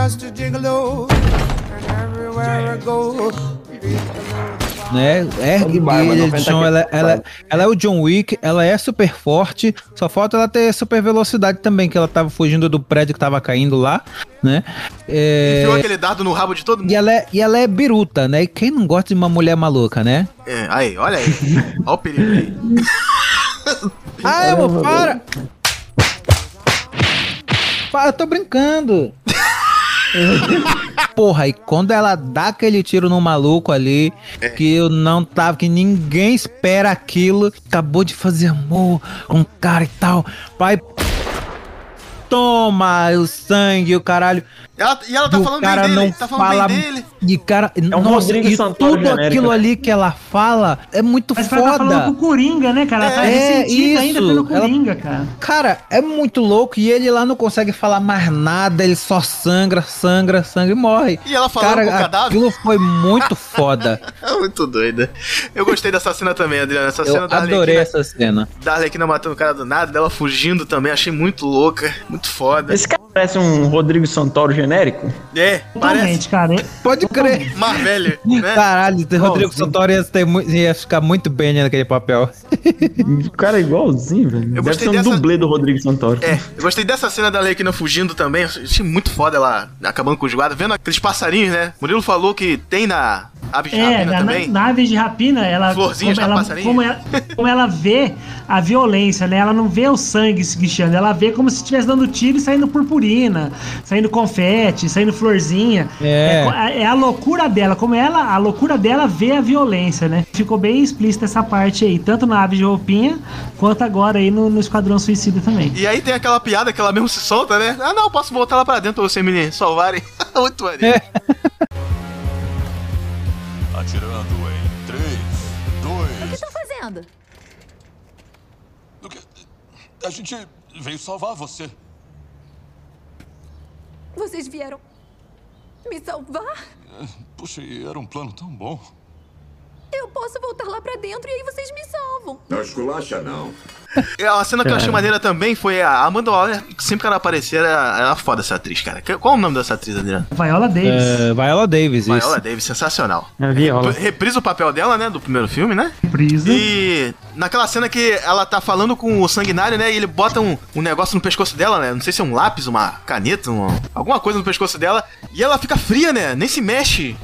just a gigolo, and everywhere I go. né? Ergue ele 90 de chão, ela, ela, ela é o John Wick, ela é super forte, só falta ela ter super velocidade também, que ela tava fugindo do prédio que tava caindo lá, né? É, Enfiou aquele dado no rabo de todo mundo. e, ela é, e ela é biruta, né? E quem não gosta de uma mulher maluca, né? É, aí, olha aí. Olha o perigo aí. Ai, amor, para! Para, eu tô brincando. Porra, e quando ela dá aquele tiro no maluco ali, que eu não tava, que ninguém espera aquilo, acabou de fazer amor com o cara e tal, pai. Toma o sangue, o caralho. Ela- e ela tá o falando bem cara dele. não tá falando fala bem dele. de cara. um nossa, Rodrigo e Santoro tudo genérico. aquilo ali que ela fala é muito Mas ela tá falando com o foda. Coringa, né, cara? Ela tá É, ressentida ainda isso. pelo Ela- Coringa, cara. Cara, é muito louco e ele lá não consegue falar mais nada, ele só sangra, sangra, sangra e morre. E ela falando Cara, com o cadáver? aquilo foi muito foda. É muito doida. Eu gostei dessa cena também, Adriana. Essa Eu cena da adorei Arlequina, essa cena. da Arlequina matando o cara do nada, dela fugindo também. Achei muito louca, muito foda. Esse cara parece um Rodrigo Santoro genérico? É, parece cara. Pode crer. mais velho, né? Caralho, o Rodrigo Santoro ia, ter ia ficar muito bem né, naquele papel. O cara é igualzinho, velho. Deve gostei ser um dessa- dublê do Rodrigo Santoro. É, eu gostei dessa cena da Arlequina fugindo também. Achei muito foda ela acabando com os guardas, vendo aqueles passarinhos, né? Murilo falou que tem na Aves de É, Rapina na, também. na Aves de Rapina, ela Florzinha, como, ela, como, ela, como ela vê a violência, né? Ela não vê o sangue se guichando, ela vê como se estivesse dando tiro e saindo purpurina, saindo confete, saindo florzinha. É. co- é a loucura dela, como ela, a loucura dela vê a violência, né? Ficou bem explícita essa parte aí, tanto na Aves de Roupinha, quanto agora aí no, no Esquadrão Suicida também. E aí tem aquela piada que ela mesmo se solta, né? Ah, não, posso voltar lá pra dentro pra vocês me salvarem. muito maneiro. Atirando em 3, O que 2. estão fazendo? A gente veio salvar você. Vocês vieram me salvar? Puxa, era um plano tão bom. Eu posso voltar lá pra dentro e aí vocês me salvam. Não esculacha, não. E A cena que eu achei Cara. maneira também foi a Amanda Waller, que sempre que ela aparecer, era, era foda essa atriz, cara. Qual é o nome dessa atriz, Adriana? Viola Davis. É, Viola Davis, Viola isso. Davis, sensacional. É Viola. Reprisa o papel dela, né, do primeiro filme, né? Prisa. E naquela cena que ela tá falando com o sanguinário, né? E ele bota um, um negócio no pescoço dela, né? Não sei se é um lápis, uma caneta, um- alguma coisa no pescoço dela. E ela fica fria, né? Nem se mexe.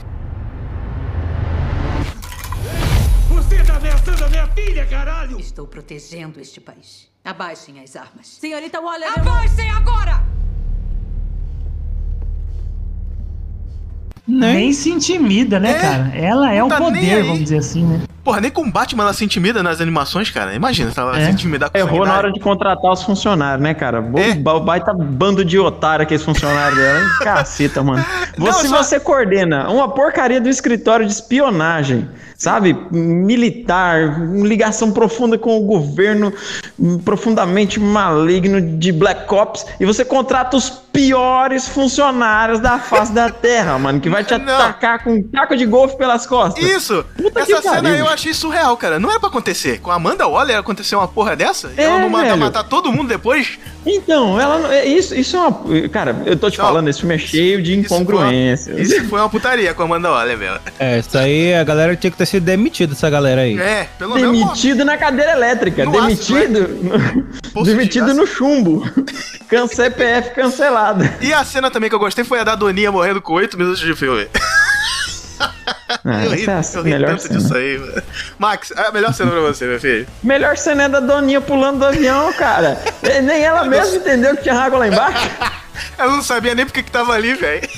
Ameaçando a minha filha, caralho! Estou protegendo este país. Abaixem as armas. Senhorita Waller, Abaixem agora! Nem se intimida, né, É, cara? Ela é o tá nem poder, vamos dizer assim, né? Porra, nem com o Batman ela se intimida nas animações, cara. Imagina se ela É. se intimidar com Errou na hora de contratar os funcionários, né, cara? Bo- É. ba- Baita bando de otário aqueles funcionários dela. hein? Caceta, mano. Você, só- você coordena uma porcaria do escritório de espionagem, sabe? Militar, ligação profunda com o governo, hum, profundamente maligno de Black Ops, e você contrata os piores funcionários da face da Terra, mano, que vai te atacar com um taco de golfe pelas costas. Isso! Puta que Essa cena pariu, eu. Achei surreal, cara. Não era pra acontecer. Com a Amanda Waller aconteceu uma porra dessa? e É, ela não manda velho. matar todo mundo depois? Então, ela não- é isso, isso é uma. Cara, eu tô te falando, esse filme é cheio de incongruências. Isso foi uma putaria com a Amanda Waller, meu. É, isso aí a galera tinha que ter sido demitida, essa galera aí. É, pelo menos. Demitido na cadeira elétrica, No demitido. demitido no chumbo. Can CPF cancelado. E a cena também que eu gostei foi a da Doninha morrendo com 8 minutos de filme. Ah, eu ri, é eu ri tanto cena. disso aí, mano. Max, a melhor cena pra você, meu filho. Melhor cena é da Doninha pulando do avião, cara. Nem ela mesma entendeu que tinha água lá embaixo. Eu não sabia nem porque que tava ali, velho.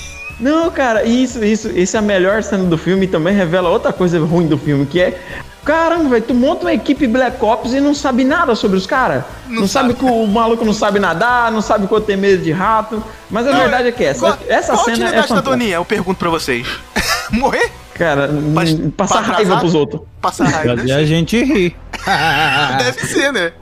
Não, cara, isso, isso, isso é a melhor cena do filme e também revela outra coisa ruim do filme, que é. Caramba, velho, tu monta uma equipe Black Ops e não sabe nada sobre os caras. Não, sabe que o maluco não sabe nadar, não sabe que eu tenho medo de rato. Mas a Não, verdade é que essa, Qual, essa qual a cena é utilidade da fantástica. Doninha? Eu pergunto pra vocês. Morrer? Cara, passar raiva pros outros. Passar raiva. E a gente ri. Deve ser, né?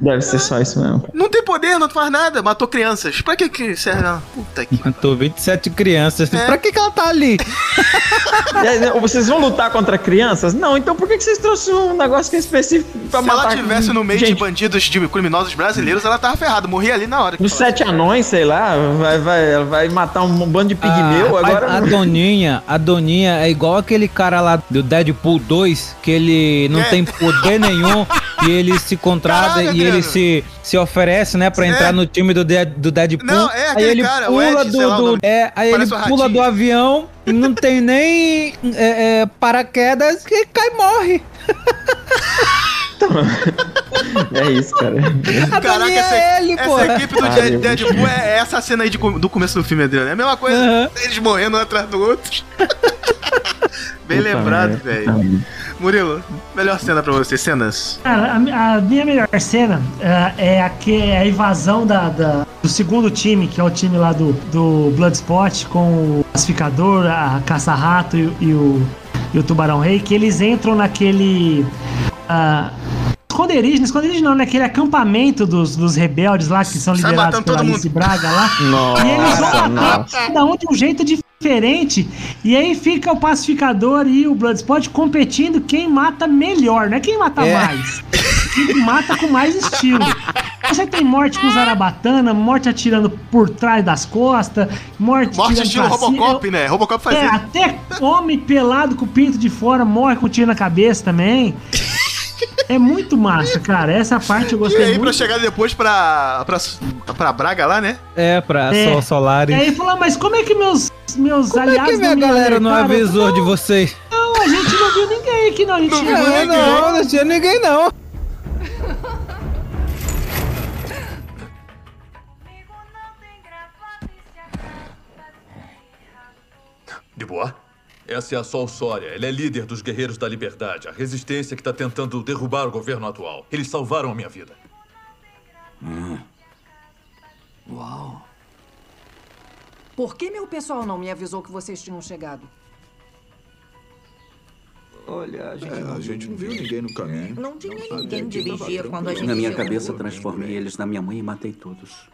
Deve ser só isso mesmo. Não tem poder, não faz nada. Matou crianças. Pra que que serve? Puta que. Matou 27 crianças. É. Pra que, que ela tá ali? Aí, Vocês vão lutar contra crianças? Não, então por que que vocês trouxeram um negócio que é específico pra Se matar ela tivesse no meio gente? de bandidos, de criminosos brasileiros, ela tava ferrada. Morria ali na hora. Os sete anões, sei lá, vai, vai, vai matar um bando de pigmeu Ah, agora. A, a Doninha, a Doninha é igual aquele cara lá do Deadpool 2, que ele não É. tem poder nenhum e ele se contrata Caralho, e ele se, se oferece, né, pra É. entrar no time do, Dead- do Deadpool. Não, é aí aquele ele cara, pula Ed, do, lá do- é, aí ele pula do avião e não tem nem é, é, paraquedas e cai e morre. É isso, cara. A Caraca, Doninha essa, é ele, essa equipe do Dead- Deadpool é essa cena aí de do começo do filme, Adriano. É a mesma coisa. Aham. Eles morrendo um atrás do outro. Bem Puta lembrado, velho. Murilo, melhor cena pra você, cenas. Cara, a, a minha melhor cena ah, é a, que, é a invasão da, da- do segundo time, que é o time lá do, do Bloodspot, com o Pacificador, a Caça-Rato e, e o, e o Tubarão Rei, que eles entram naquele. ah, esconderijo, não esconderijo não, naquele acampamento dos, dos rebeldes lá, que são Sai liderados pela Alice Braga lá. Nossa, E eles vão matar cada um de um jeito diferente. E aí fica o pacificador e o Bloodspot competindo quem mata melhor, não é quem mata É. mais. Quem mata com mais estilo. Você tem morte com zarabatana, morte atirando por trás das costas, morte, Morte estilo cima. Robocop, né? Robocop faz É, isso. até homem pelado com o pinto de fora morre com tiro na cabeça também. É muito massa, cara. Essa parte eu E gostei aí, pra muito. chegar depois pra, pra, pra Braga lá, né? É, pra É. Sol Solares. E aí falou, mas como é que meus, meus Como é aliados que minha não me galera não alertaram?" avisou de vocês? Não, a gente não viu ninguém aqui, não. A gente Não viu É, aqui. não, não tinha ninguém não. De boa? Essa é a Sol Sória. Ela é líder dos Guerreiros da Liberdade, a resistência que está tentando derrubar o governo atual. Eles salvaram a minha vida. Uau. Por que meu pessoal não me avisou que vocês tinham chegado? Olha, a gente, É, a gente não viu ninguém no caminho. não tinha ninguém de vigia quando a gente Na minha chegou. cabeça, transformei eles na minha mãe e matei todos.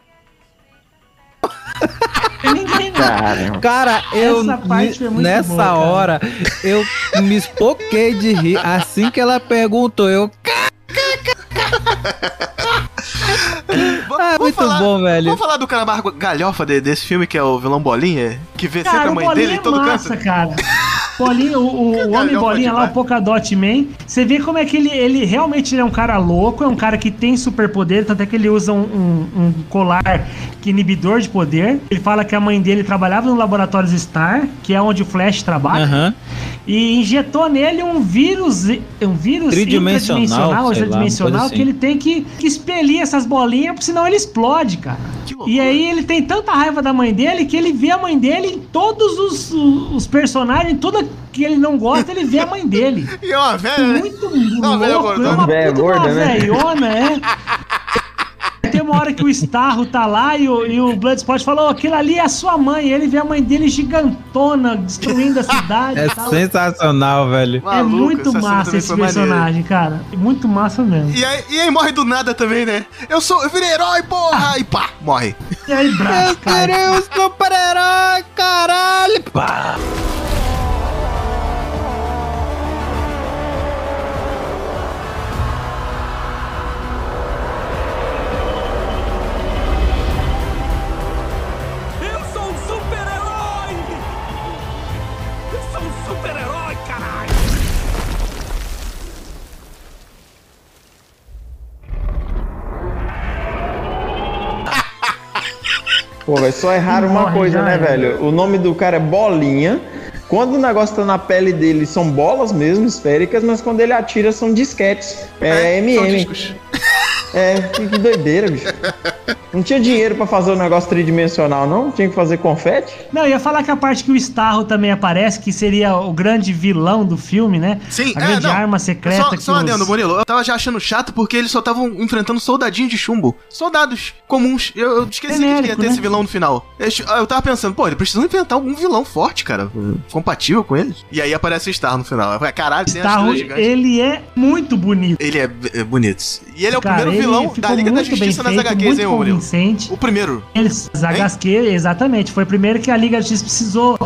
Ninguém Caramba. Cara, eu Essa parte me- foi muito nessa boa, cara. hora eu me espoquei de rir assim que ela perguntou. Eu. Ah, muito falar- bom, velho. Vamos falar do cara galhofa de- desse filme, que é o vilão Bolinha? Que vê sempre Cara, a o mãe dele em é todo massa, canto. cara. Bolinha, o, o, Homem Bolinha lá, o Polkadot Man, você vê como é que ele, ele realmente ele é um cara louco, é um cara que tem superpoder, tanto é que ele usa um, um- um colar que é inibidor de poder. Ele fala que a mãe dele trabalhava no Laboratórios Star, que é onde o Flash trabalha. Aham. e injetou nele um vírus, um vírus Tridimensional, intradimensional, uma coisa que assim. ele tem que, que expelir essas bolinhas, porque senão ele explode, cara. E aí ele tem tanta raiva da mãe dele que ele vê a mãe dele em todos os, os personagens, tudo que ele não gosta, ele vê a mãe dele. E é uma velha, né? Muito Uma velha louco, é uma Velha puta gorda, uma né? velhona, é. Tem uma hora que o Starro tá lá e o, e o Bloodspot falou: aquilo ali é a sua mãe. E ele vê a mãe dele gigantona, destruindo a cidade. É tal. sensacional, velho. É Maluco, muito massa esse personagem, cara. Muito massa mesmo. E aí, e aí morre do nada também, né? Eu sou, eu virei herói, porra! E pá, morre. E aí, braço, cara. um super-herói, caralho! Pá. Pô, velho, só erraram uma Morre coisa, né, é. velho? O nome do cara é Bolinha. Quando o negócio tá na pele dele, são bolas mesmo, esféricas, mas quando ele atira, são disquetes. É, São MM. discos. É, que que doideira, bicho. Não tinha dinheiro pra fazer um negócio tridimensional, não? Tinha que fazer confete? Não, eu ia falar que a parte que o Starro também aparece, que seria o grande vilão do filme, né? Sim, a é, grande não. arma secreta. Só, que só um os- adendo, Murilo. Eu tava já achando chato porque eles só estavam enfrentando soldadinhos de chumbo. Soldados comuns. Eu, eu esqueci que ia ter né? esse vilão no final. Eu, eu tava pensando, pô, eles precisam inventar algum vilão forte, cara. Compatível com eles. E aí aparece o Star no final. Eu falei, caralho, tem as Starro, gigantes. ele é muito bonito. Ele é, é bonito. E ele é o Cara, primeiro ele vilão da Liga da Justiça nas feito, HQs, hein, convincente. O primeiro. Eles, HQ, exatamente. Foi o primeiro que a Liga Justiça precisou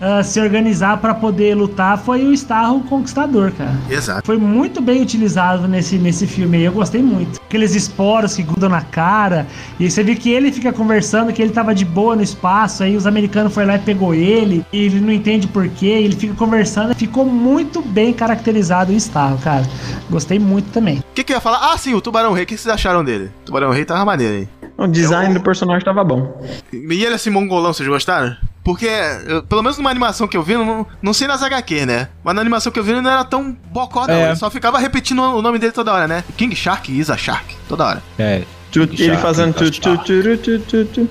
ah, se organizar pra poder lutar. Foi o Starro Conquistador, cara. Exato. Foi muito bem utilizado nesse, nesse filme aí. Eu gostei muito. Aqueles esporos que grudam na cara. E você vê que ele fica conversando que ele tava de boa no espaço. Aí os americanos foram lá e pegou ele. E ele não entende porquê. Ele fica conversando. Ficou muito bem caracterizado o Starro, cara. Gostei muito também. O que, que eu ia falar? Ah, sim, o Tubarão Rei. O que vocês acharam dele? O Tubarão Rei tava maneiro, hein? O design do personagem tava bom. E ele assim, mongolão, vocês gostaram? Porque, eu- pelo menos numa animação que eu vi, não, não sei nas HQ, né? Mas na animação que eu vi ele não era tão bocó, não. É. Ele só ficava repetindo o nome dele toda hora, né? King Shark, Isa Shark, toda hora. É. Tu- ele fazendo tu, tu, tu, tu, tu, tu.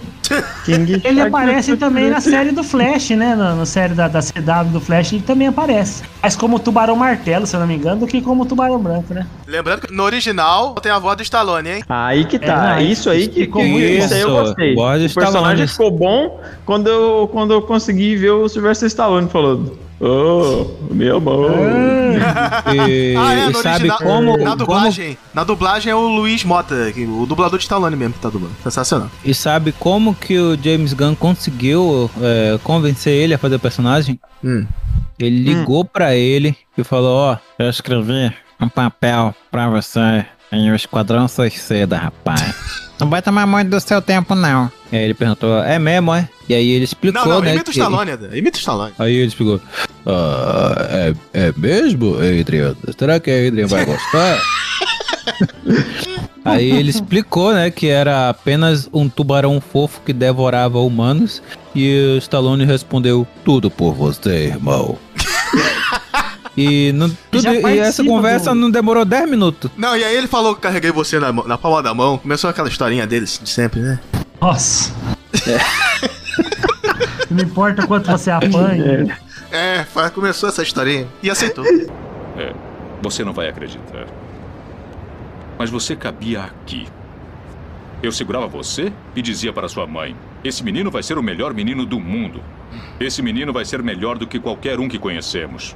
King Ele aparece também na série do Flash, né? Na, na série da, da CW do Flash, ele também aparece. Mas como Tubarão Martelo, se eu não me engano, do que como Tubarão Branco, né? Lembrando que no original tem a voz do Stallone, hein? Aí que É, tá, não, isso aí que, ficou muito isso aí eu gostei. O personagem Stallone. ficou bom quando eu, quando eu consegui ver o Sylvester Stallone falando. Oh, meu bom. E, ah, é, no sabe original. como, na como dublagem. Na dublagem é o Luiz Mota, que- o dublador de Stallone mesmo que tá dublando. Sensacional. E sabe como que o James Gunn conseguiu é, convencer ele a fazer o personagem? Hum. Ele ligou pra ele e falou: Ó, eu escrevi um papel pra você em O Esquadrão Suicida, rapaz. Não vai tomar muito do seu tempo, não. E aí ele perguntou: É mesmo, é? E aí ele explicou, Não, não, né? imita o que- Stallone, Eda. Imita o Stallone. Aí ele explicou: "Ah, é, é mesmo, Adriano? Será que a Adrian vai gostar? Aí ele explicou, né, que era apenas um tubarão fofo que devorava humanos e o Stallone respondeu tudo por você, irmão. e, não- tudo- Já e essa conversa do- não demorou 10 minutos. Não, e aí ele falou que carreguei você na, na palma da mão. Começou aquela historinha deles de sempre, né? Nossa. Não importa quanto você apanha. É, começou essa historinha. E aceitou. É, você não vai acreditar. Mas você cabia aqui. Eu segurava você e dizia para sua mãe: Esse menino vai ser o melhor menino do mundo. Esse menino vai ser melhor do que qualquer um que conhecemos.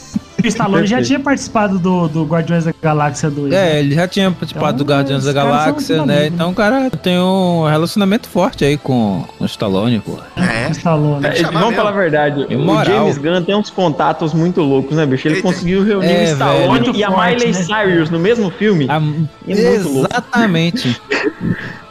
O Stallone já tinha participado do, do Guardiões da Galáxia 2. É, né? ele já tinha participado do Então, Guardiões da Galáxia, né? amigos, Então o cara tem um relacionamento forte aí com o Stallone, pô. É. Stallone. É, vamos falar a verdade. O. James Gunn tem uns contatos muito loucos, né, bicho? Ele conseguiu reunir É, o Stallone velho. e a Miley né? Cyrus no mesmo filme. É muito louco. Exatamente.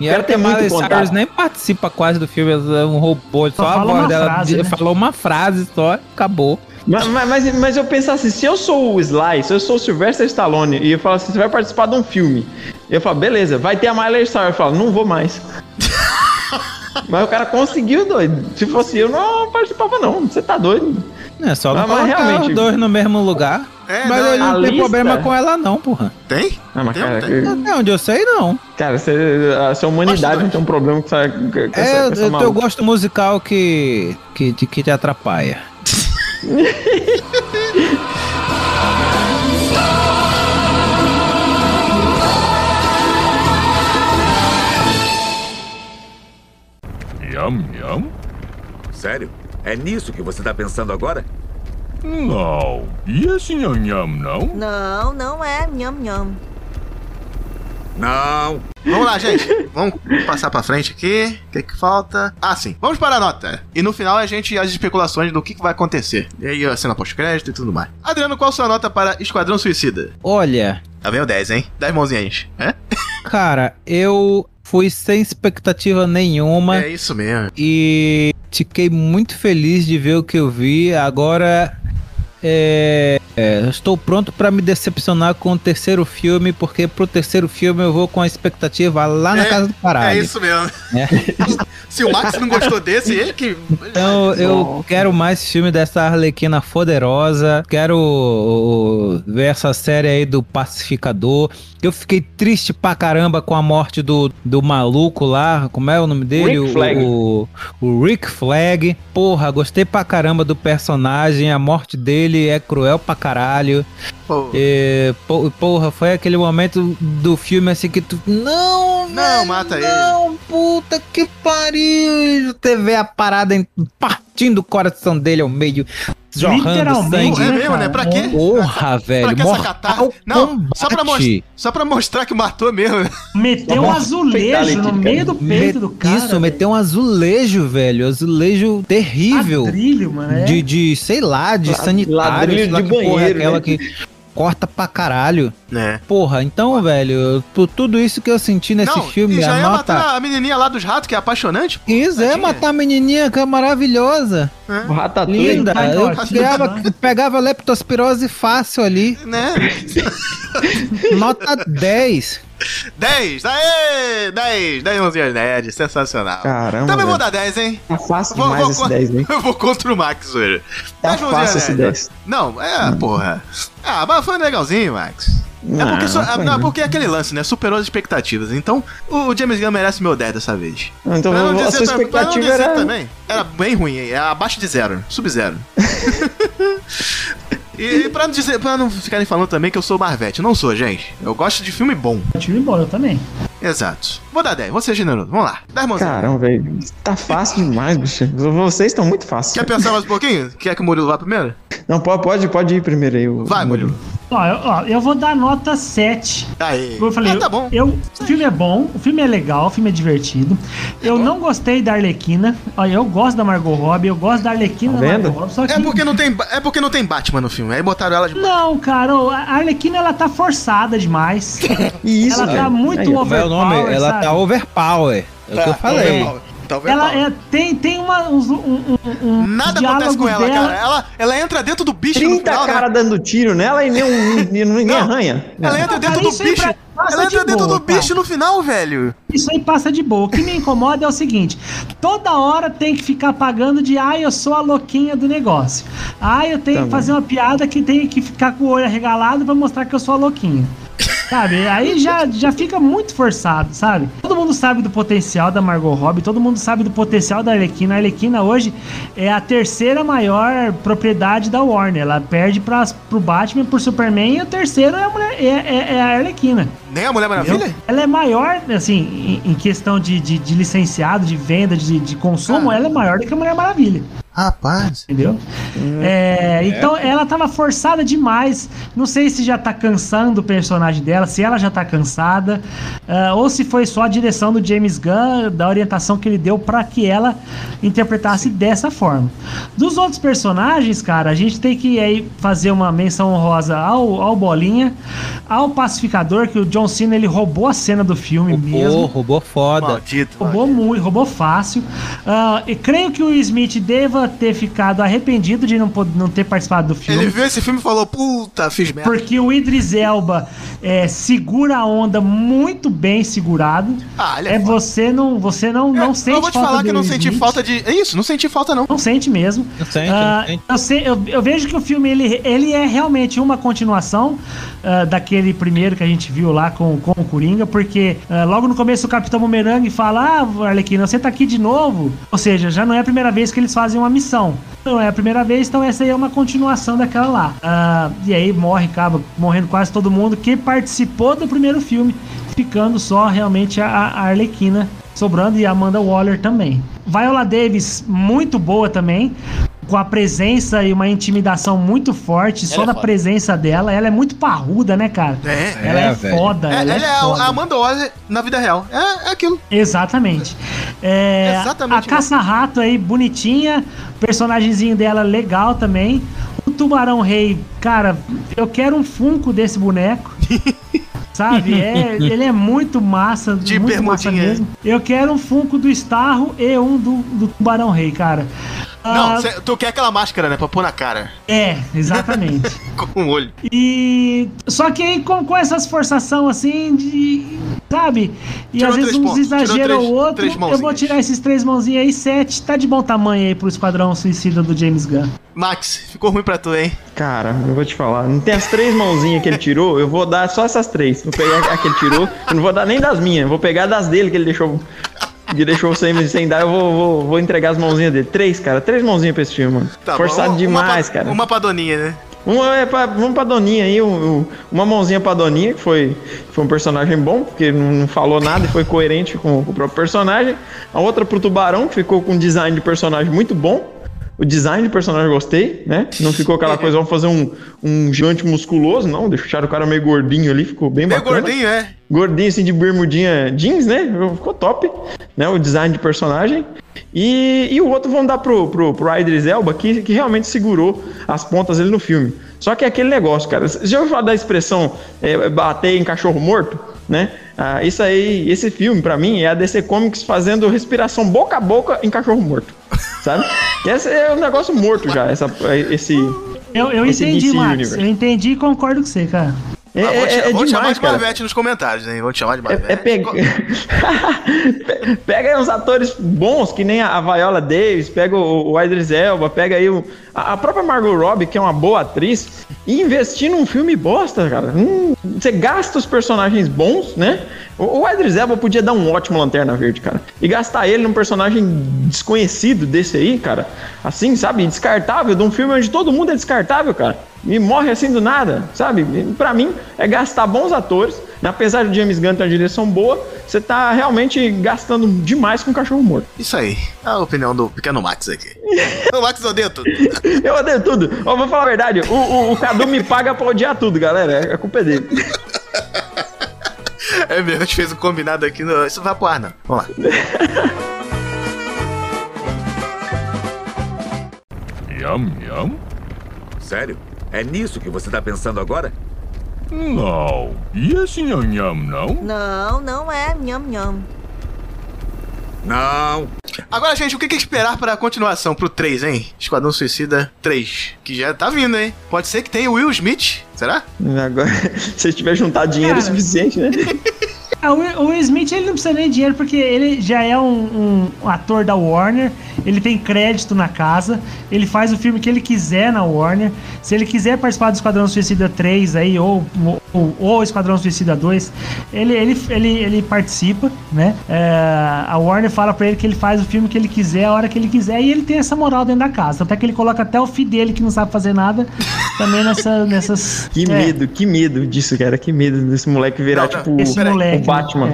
E cara ela tem Miley contato. Cyrus nem participa quase do filme, é um robô, só, a fala voz dela frase, né? falou uma frase só, acabou. Mas, mas, mas eu penso assim, se eu sou o Sly, se eu sou o Sylvester Stallone, e eu falo assim, você vai participar de um filme. Eu falo, beleza, vai ter a Miley Cyrus. Eu falo, não vou mais. mas o cara conseguiu, doido. Se fosse eu, não participava não. Você tá doido. É só não Mas- realmente- os dois no mesmo lugar. É, mas não, ele a não tem lista- problema com ela não, porra. Tem? Ah, mas Tem, cara, tem. Até onde eu sei, não. cara você, a sua humanidade não tem um problema com essa, com essa, com É, essa o teu gosto musical que, que, que te atrapalha. Yum, yum? Sério? É nisso que você tá pensando agora? Não. E esse nham nham, não? Não, não é nham nham. Não. Vamos lá, gente. Vamos passar pra frente aqui. O que que falta? Ah, sim. Vamos para a nota. E no final a gente as especulações do que, que vai acontecer. E aí a cena pós-crédito e tudo mais. Adriano, qual a sua nota para Esquadrão Suicida? Olha, Tá vendo 10, hein? 10 mãozinhas. É? cara, eu fui sem expectativa nenhuma. É isso mesmo. E fiquei muito feliz de ver o que eu vi. Agora é, é, estou pronto para me decepcionar com o terceiro filme, porque pro terceiro filme eu vou com a expectativa lá na É, casa do caralho. É isso mesmo. É. Se o Max não gostou desse, ele que. Então eu quero mais filme dessa Arlequina poderosa. Quero ver essa série aí do Pacificador. Eu fiquei triste pra caramba com a morte do, do maluco lá. Como é o nome dele? Rick O- Flag. O, o Rick Flag. Porra, gostei pra caramba do personagem. A morte dele é cruel pra caralho. E, po- porra, foi aquele momento do filme assim que tu. Não, Não, mata ele. não, puta que pariu! Vê a parada em- partindo o coração dele ao meio, jorrando Literalmente, sangue. É mesmo, né? Pra quê? Porra, velho. pra que essa catarse? Não, só pra, só pra mostrar que matou mesmo. Meteu um azulejo no meio do peito do cara. Isso, meteu um azulejo, velho. Azulejo terrível. Ladrilho, mano. É. De, de, sei lá, de sanitário. ladrilho de que porra é banheiro, aquela né? que corta pra caralho. Né? Porra, então, velho, tu- tudo isso que eu senti nesse Não, filme, e já a ia nota. matar a menininha lá dos ratos, que é apaixonante. pô. Isso, é matar a menininha que é maravilhosa. O Ratatouille. Linda. Vai, Eu Totti, pegava, pegava leptospirose fácil ali. Né? Nota 10. 10! Aê! 10! 10 mãozinhas nerd, sensacional. Caramba, Também vou dar 10, hein? Tá fácil Vou- demais vou- esse 10, hein? Eu vou contra o Max hoje. Tá 10 mãozinhas fácil esse nerd. 10. Não, é, porra. Ah, mas foi legalzinho, Max. É porque, Não, só- foi não, não. porque é aquele lance, né? Superou as expectativas. Então, o James Gunn merece meu 10 dessa vez. Então, Pra não a dizer sua pra não expectativa dizer era... também. Era bem ruim, é abaixo de zero, sub-zero. e pra não, dizer, pra não ficarem falando também que eu sou Marvete. Não sou, gente. Eu gosto de filme bom. Time bom, eu também. Exato. Vou dar 10, vou ser generoso. Vamos lá. 10 mãozinhas. Caramba, velho. Tá fácil demais, bicho. Vocês estão muito fáceis. Quer pensar mais um pouquinho? Quer que o Murilo vá primeiro? Não, pode, pode, pode ir primeiro aí. o- Vai, o Murilo. Ó, eu, ó, eu vou dar nota 7. Aí. Eu falei, Ah, tá bom. Eu, o filme é bom, o filme é legal, o filme é divertido. Eu não gostei da Arlequina. Olha, eu gosto da Margot Robbie, eu gosto da Arlequina Tá da vendo? Margot Robbie, só que... É porque, não tem, é porque não tem Batman no filme. Aí botaram ela de. Não, cara, a Arlequina ela tá forçada demais. Isso, ela tá velho. muito Aí, ó. Como é o overpower, nome? Ela sabe? tá overpower. É o que eu falei. Tá vendo? Ela é, tem, tem uma, uns, um, um, um Nada acontece com ela, dela. cara. Ela, ela entra dentro do bicho no 30 final, né? caras dando tiro nela e nem, um, nem, nem Não. arranha. Ela entra Não, dentro cara, do bicho. pra- passa Ela entra de dentro boa, do bicho cara. no final, velho. Isso aí passa de boa. O que me incomoda é o seguinte: toda hora tem que ficar pagando de ah, eu sou a louquinha do negócio. Ah, eu tenho que Também. fazer uma piada que tem que ficar com o olho arregalado pra mostrar que eu sou a louquinha. Sabe? Aí já, já fica muito forçado, sabe? Todo mundo sabe do potencial da Margot Robbie, todo mundo sabe do potencial da Arlequina. A Arlequina hoje é a terceira maior propriedade da Warner. Ela perde pra, pro Batman, pro Superman, e o terceiro é a, mulher, é, é- é a Arlequina. Nem a Mulher Maravilha? Ela é maior, assim, em, em questão de, de, de licenciado, de venda, de, de consumo, ela é maior do que a Mulher Maravilha. Rapaz. Entendeu? É, então ela tava forçada demais. Não sei se já tá cansando o personagem dela, se ela já tá cansada, ah, ou se foi só a direção do James Gunn, da orientação que ele deu para que ela interpretasse dessa forma. Dos outros personagens, cara, a gente tem que aí fazer uma menção honrosa ao, ao Bolinha, ao Pacificador, que o John Cena ele roubou a cena do filme mesmo. Pô, roubou foda. Maldito. Roubou muito, roubou fácil. Ah, e creio que o Smith deva ter ficado arrependido de não, não ter participado do filme. Ele viu esse filme e falou, puta, fiz merda. Porque o Idris Elba é, segura a onda muito bem segurado. Ah, ele é é você não, você não, não sente Eu vou te falta falar que não senti Smith. falta de. É isso, não senti falta não. Não sente mesmo. Não sente, não sente. eu, sei- eu- eu vejo que o filme ele, ele é realmente uma continuação ah, daquele primeiro que a gente viu lá com, com o Coringa, porque ah, logo no começo o Capitão Boomerang fala: Ah, Arlequina, você tá aqui de novo. Ou seja, já não é a primeira vez que eles fazem uma missão. Não é a primeira vez, então essa aí é uma continuação daquela lá. Ah, e aí morre, acaba morrendo quase todo mundo que participou do primeiro filme, ficando só realmente a, a Arlequina sobrando e a Amanda Waller também. Viola Davis, muito boa também, com a presença e uma intimidação muito forte, só Ela é da foda. presença dela. Ela é muito parruda, né, cara? É. Ela é, É, foda. É, ela ela é, é foda. a Amanda Waller na vida real. É, é aquilo. Exatamente. É, Exatamente a Caça-Rato aí, bonitinha. O personagemzinho dela legal também. O Tubarão Rei, cara, eu quero um funko desse boneco. Sabe? É, ele é muito massa. De muito massa mesmo. Eu quero um funko do Starro e um do, do Tubarão Rei, cara. Não, Ah, cê- tu quer aquela máscara, né? Pra pôr na cara. É, exatamente. Com o olho. E. Só que aí com, com essas forçação assim de. Sabe? E Tirou às vezes três uns exageram três- o outro. três eu vou mãozinhas. tirar esses três mãozinhos aí, sete. Tá de bom tamanho aí pro Esquadrão Suicida do James Gunn. Max, ficou ruim pra tu, hein? Cara, eu vou te falar, não tem as três mãozinhas que ele tirou, eu vou dar só essas três. Vou pegar a que ele tirou, eu não vou dar nem das minhas, vou pegar das dele que ele deixou. Que deixou sem, sem dar, eu vou, vou, vou entregar as mãozinhas dele. Três, cara, três mãozinhas pra esse filme, mano. Tá Forçado uma demais, pra- cara. Uma pra Doninha, né? Uma é pra, vamos pra Doninha aí, um- um- uma mãozinha pra Doninha, que foi, foi um personagem bom, porque não, não falou nada e foi coerente com, com o próprio personagem. A outra pro Tubarão, que ficou com um design de personagem muito bom. O design de personagem eu gostei, né? Não ficou aquela coisa, vamos fazer um, um gigante musculoso, não. Deixaram o cara meio gordinho ali, ficou bem Meio bacana. gordinho, é. Gordinho assim de bermudinha jeans, né? Ficou top, né? O design de personagem. E, e o outro vamos dar pro, pro, pro Idris Elba, que, que realmente segurou as pontas ali no filme. Só que é aquele negócio, cara. Você já ouviu falar da expressão é, bater em cachorro morto? Né? Ah, isso aí, esse filme, pra mim, é a DC Comics fazendo respiração boca a boca em cachorro morto. Sabe? Esse é um negócio morto já, essa, esse. Eu, eu esse entendi, DC Max. Universe. Eu entendi e concordo com você, cara. É, Ah, vou te, é- é vou te chamar demais, de cara. Marvete nos comentários, hein? Vou te chamar de Marvete. É pegar. pega aí uns atores bons, que nem a Viola Davis, pega o, o Idris Elba, pega aí o, a, a própria Margot Robbie, que é uma boa atriz, e investir num filme bosta, cara. Hum, você gasta os personagens bons, né? O, o Idris Elba podia dar um ótimo Lanterna Verde, cara. E gastar ele num personagem desconhecido desse aí, cara. Assim, sabe? Descartável, de um filme onde todo mundo é descartável, cara. E morre assim do nada, sabe? Pra mim, é gastar bons atores. Apesar do James Gunn ter uma direção boa, você tá realmente gastando demais com cachorro morto. Isso aí. A opinião do pequeno Max aqui. o Max odeia tudo. Eu odeio tudo. Ó, vou falar a verdade, o, o, o Cadu me paga pra odiar tudo, galera. A culpa é dele. É mesmo, a gente fez um combinado aqui. No... Isso vai pro ar, não. Vamos lá. Yum, yum? Sério? É nisso que você tá pensando agora? Não. E esse nham nham, não? Não, não é nham nham. Não. Agora, gente, o que que esperar pra continuação? Pro 3, hein? Esquadrão Suicida 3. Que já tá vindo, hein? Pode ser que tenha o Will Smith. Será? Agora, se tiver juntado dinheiro Cara. suficiente, né? Will- o Will Smith ele não precisa nem de dinheiro porque ele já é um, um ator da Warner, ele tem crédito na casa, ele faz o filme que ele quiser na Warner. Se ele quiser participar do Esquadrão Suicida 3 aí, ou, ou, Esquadrão Suicida 2, ele, ele, ele, ele participa, né? É, a Warner fala pra ele que ele faz o filme que ele quiser, a hora que ele quiser, e ele tem essa moral dentro da casa. Até que ele coloca até o filho dele, que não sabe fazer nada, também nessa, nessas. Que é, medo, que medo disso, cara. Que medo desse moleque virar, Não, não, tipo, esse o moleque. Batman.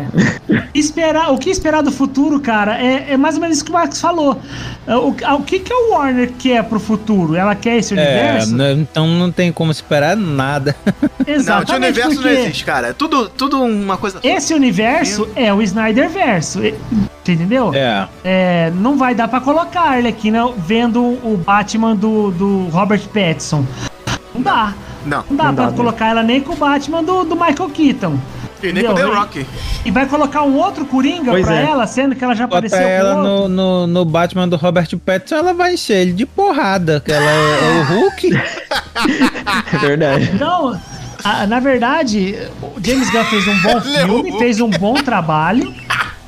É. Esperar, o que esperar do futuro, cara, é, é mais ou menos isso que o Marcos falou. É, O, o que, que a Warner quer pro futuro? Ela quer esse É, universo? n- então não tem como esperar nada. Não, Exatamente. Universo porque não existe, cara. É tudo, tudo uma coisa. Esse universo é o Snyder Verso. Entendeu? É. É, não vai dar pra colocar a Arlequina vendo o Batman do, do Robert Pattinson. Não dá. Não. Não dá Não pra dá, né? colocar ela nem com o Batman do, do Michael Keaton. E nem com o The? Rock. E vai colocar um outro Coringa Pois pra é. ela, sendo que ela já Bota apareceu com ela outro. no, no, no Batman do Robert Pattinson, ela vai encher ele de porrada, que ela é, é o Hulk. É verdade. Então, a- na verdade, o James Gunn fez um bom filme, fez um bom trabalho.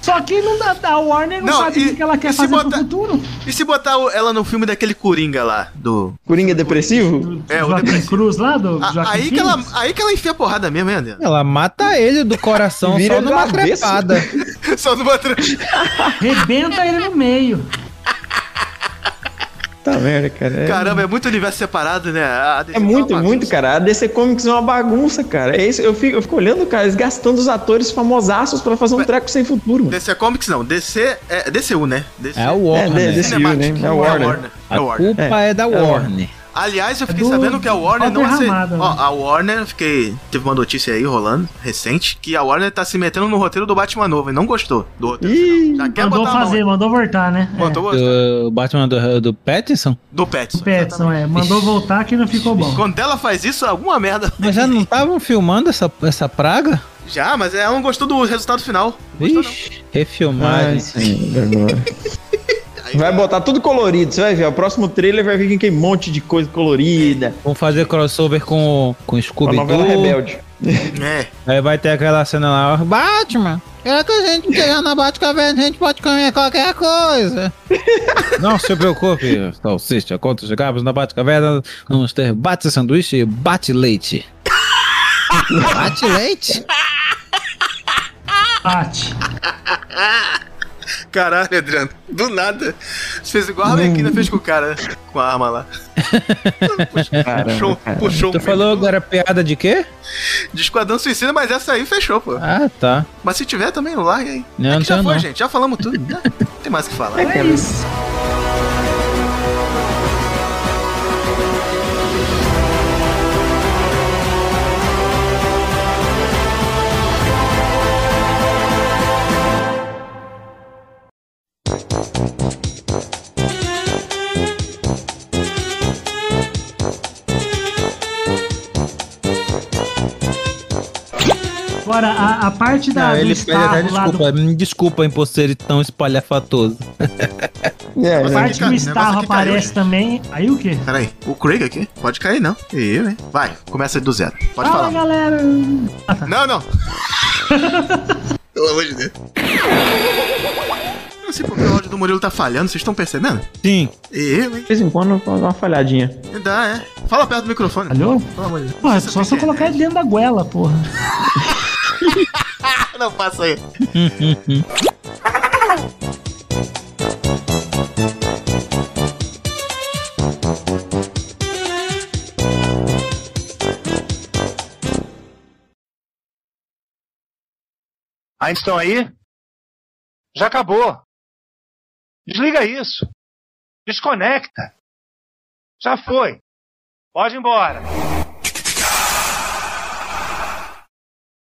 Só que não dá, a Warner não, Não, sabe o que ela quer fazer botar- pro futuro. E se botar ela no filme daquele Coringa lá, do... Coringa depressivo? É, o Joaquim depressivo. Cruz lá do A- Joaquim aí, que ela, aí que ela enfia a porrada mesmo, hein, André? Ela mata ele do coração Vira só do numa trepada. Só numa tra- Rebenta ele no meio. Tá merda, cara. É, Caramba, é muito universo separado, né? A DC é tá muito, bagunça. muito, cara. A DC Comics é uma bagunça, cara. É isso, eu fico, eu fico olhando, cara, eles gastando os atores famosaços pra fazer um treco sem futuro. mano. DC Comics não, DC é DCU, né? DC. É o Warner. É, DCU, né? É o Warner. É A o Warner. culpa é, da É. Warner. Aliás, eu fiquei do- sabendo que a Warner não aceitou. Né? a Warner, fiquei. Teve uma notícia aí rolando, recente, que a Warner tá se metendo no roteiro do Batman novo e não gostou do roteiro. Ih, Já quer Mandou fazer, mandou voltar, né? Gostar. Do Batman do, do Pattinson? Do É. Petson. O Petson, é. Mandou voltar que não ficou bom. Quando ela faz isso, alguma merda. Mas já não estavam filmando essa, essa praga? Já, mas ela não gostou do resultado final. Não. Ixi, refilmagem. Ai, agora. Vai botar tudo colorido, você vai ver. O próximo trailer vai vir com aquele monte de coisa colorida. Vamos fazer crossover com, com Scooby-Doo. novela Rebelde. É. Aí vai ter aquela cena lá, Batman, é que a gente chegar na Batcaverna, a gente pode comer qualquer coisa. Não se preocupe, salsicha, quando chegarmos na Batcaverna, vamos ter bate sanduíche e bate leite. bate leite? Bate. Caralho, Adriano. Do nada. Você fez igual a Arlequina fez com o cara, com a arma lá. puxou, cara. puxou Tu um falou agora piada de quê? de Esquadrão Suicida, mas essa aí fechou, pô. Ah, tá. Mas se tiver também, não larga aí. Não, é não já foi, não. gente. Já falamos tudo. né? Não tem mais o que falar. É isso. Agora, a, a parte da, Não, do ele pede até lá do desculpa. Ser tão espalhafatoso. É, A né? parte que o Starro caiu, aparece gente. também. Aí o quê? Peraí, o Craig aqui? Pode cair, não. E eu, hein? Vai, começa do zero. Pode Fala, falar. galera. Não, não. Pelo amor de Deus. Eu não sei porque o áudio do Murilo tá falhando, vocês estão percebendo? Sim. E eu, hein? De vez em quando dá uma falhadinha. Dá, é. Fala perto do microfone. Alô? Pelo amor de Deus. Porra, só se eu colocar ele dentro da goela, porra. Não faça aí. Ainda estão aí? Já acabou. Desliga isso. Desconecta. Já foi. Pode ir embora.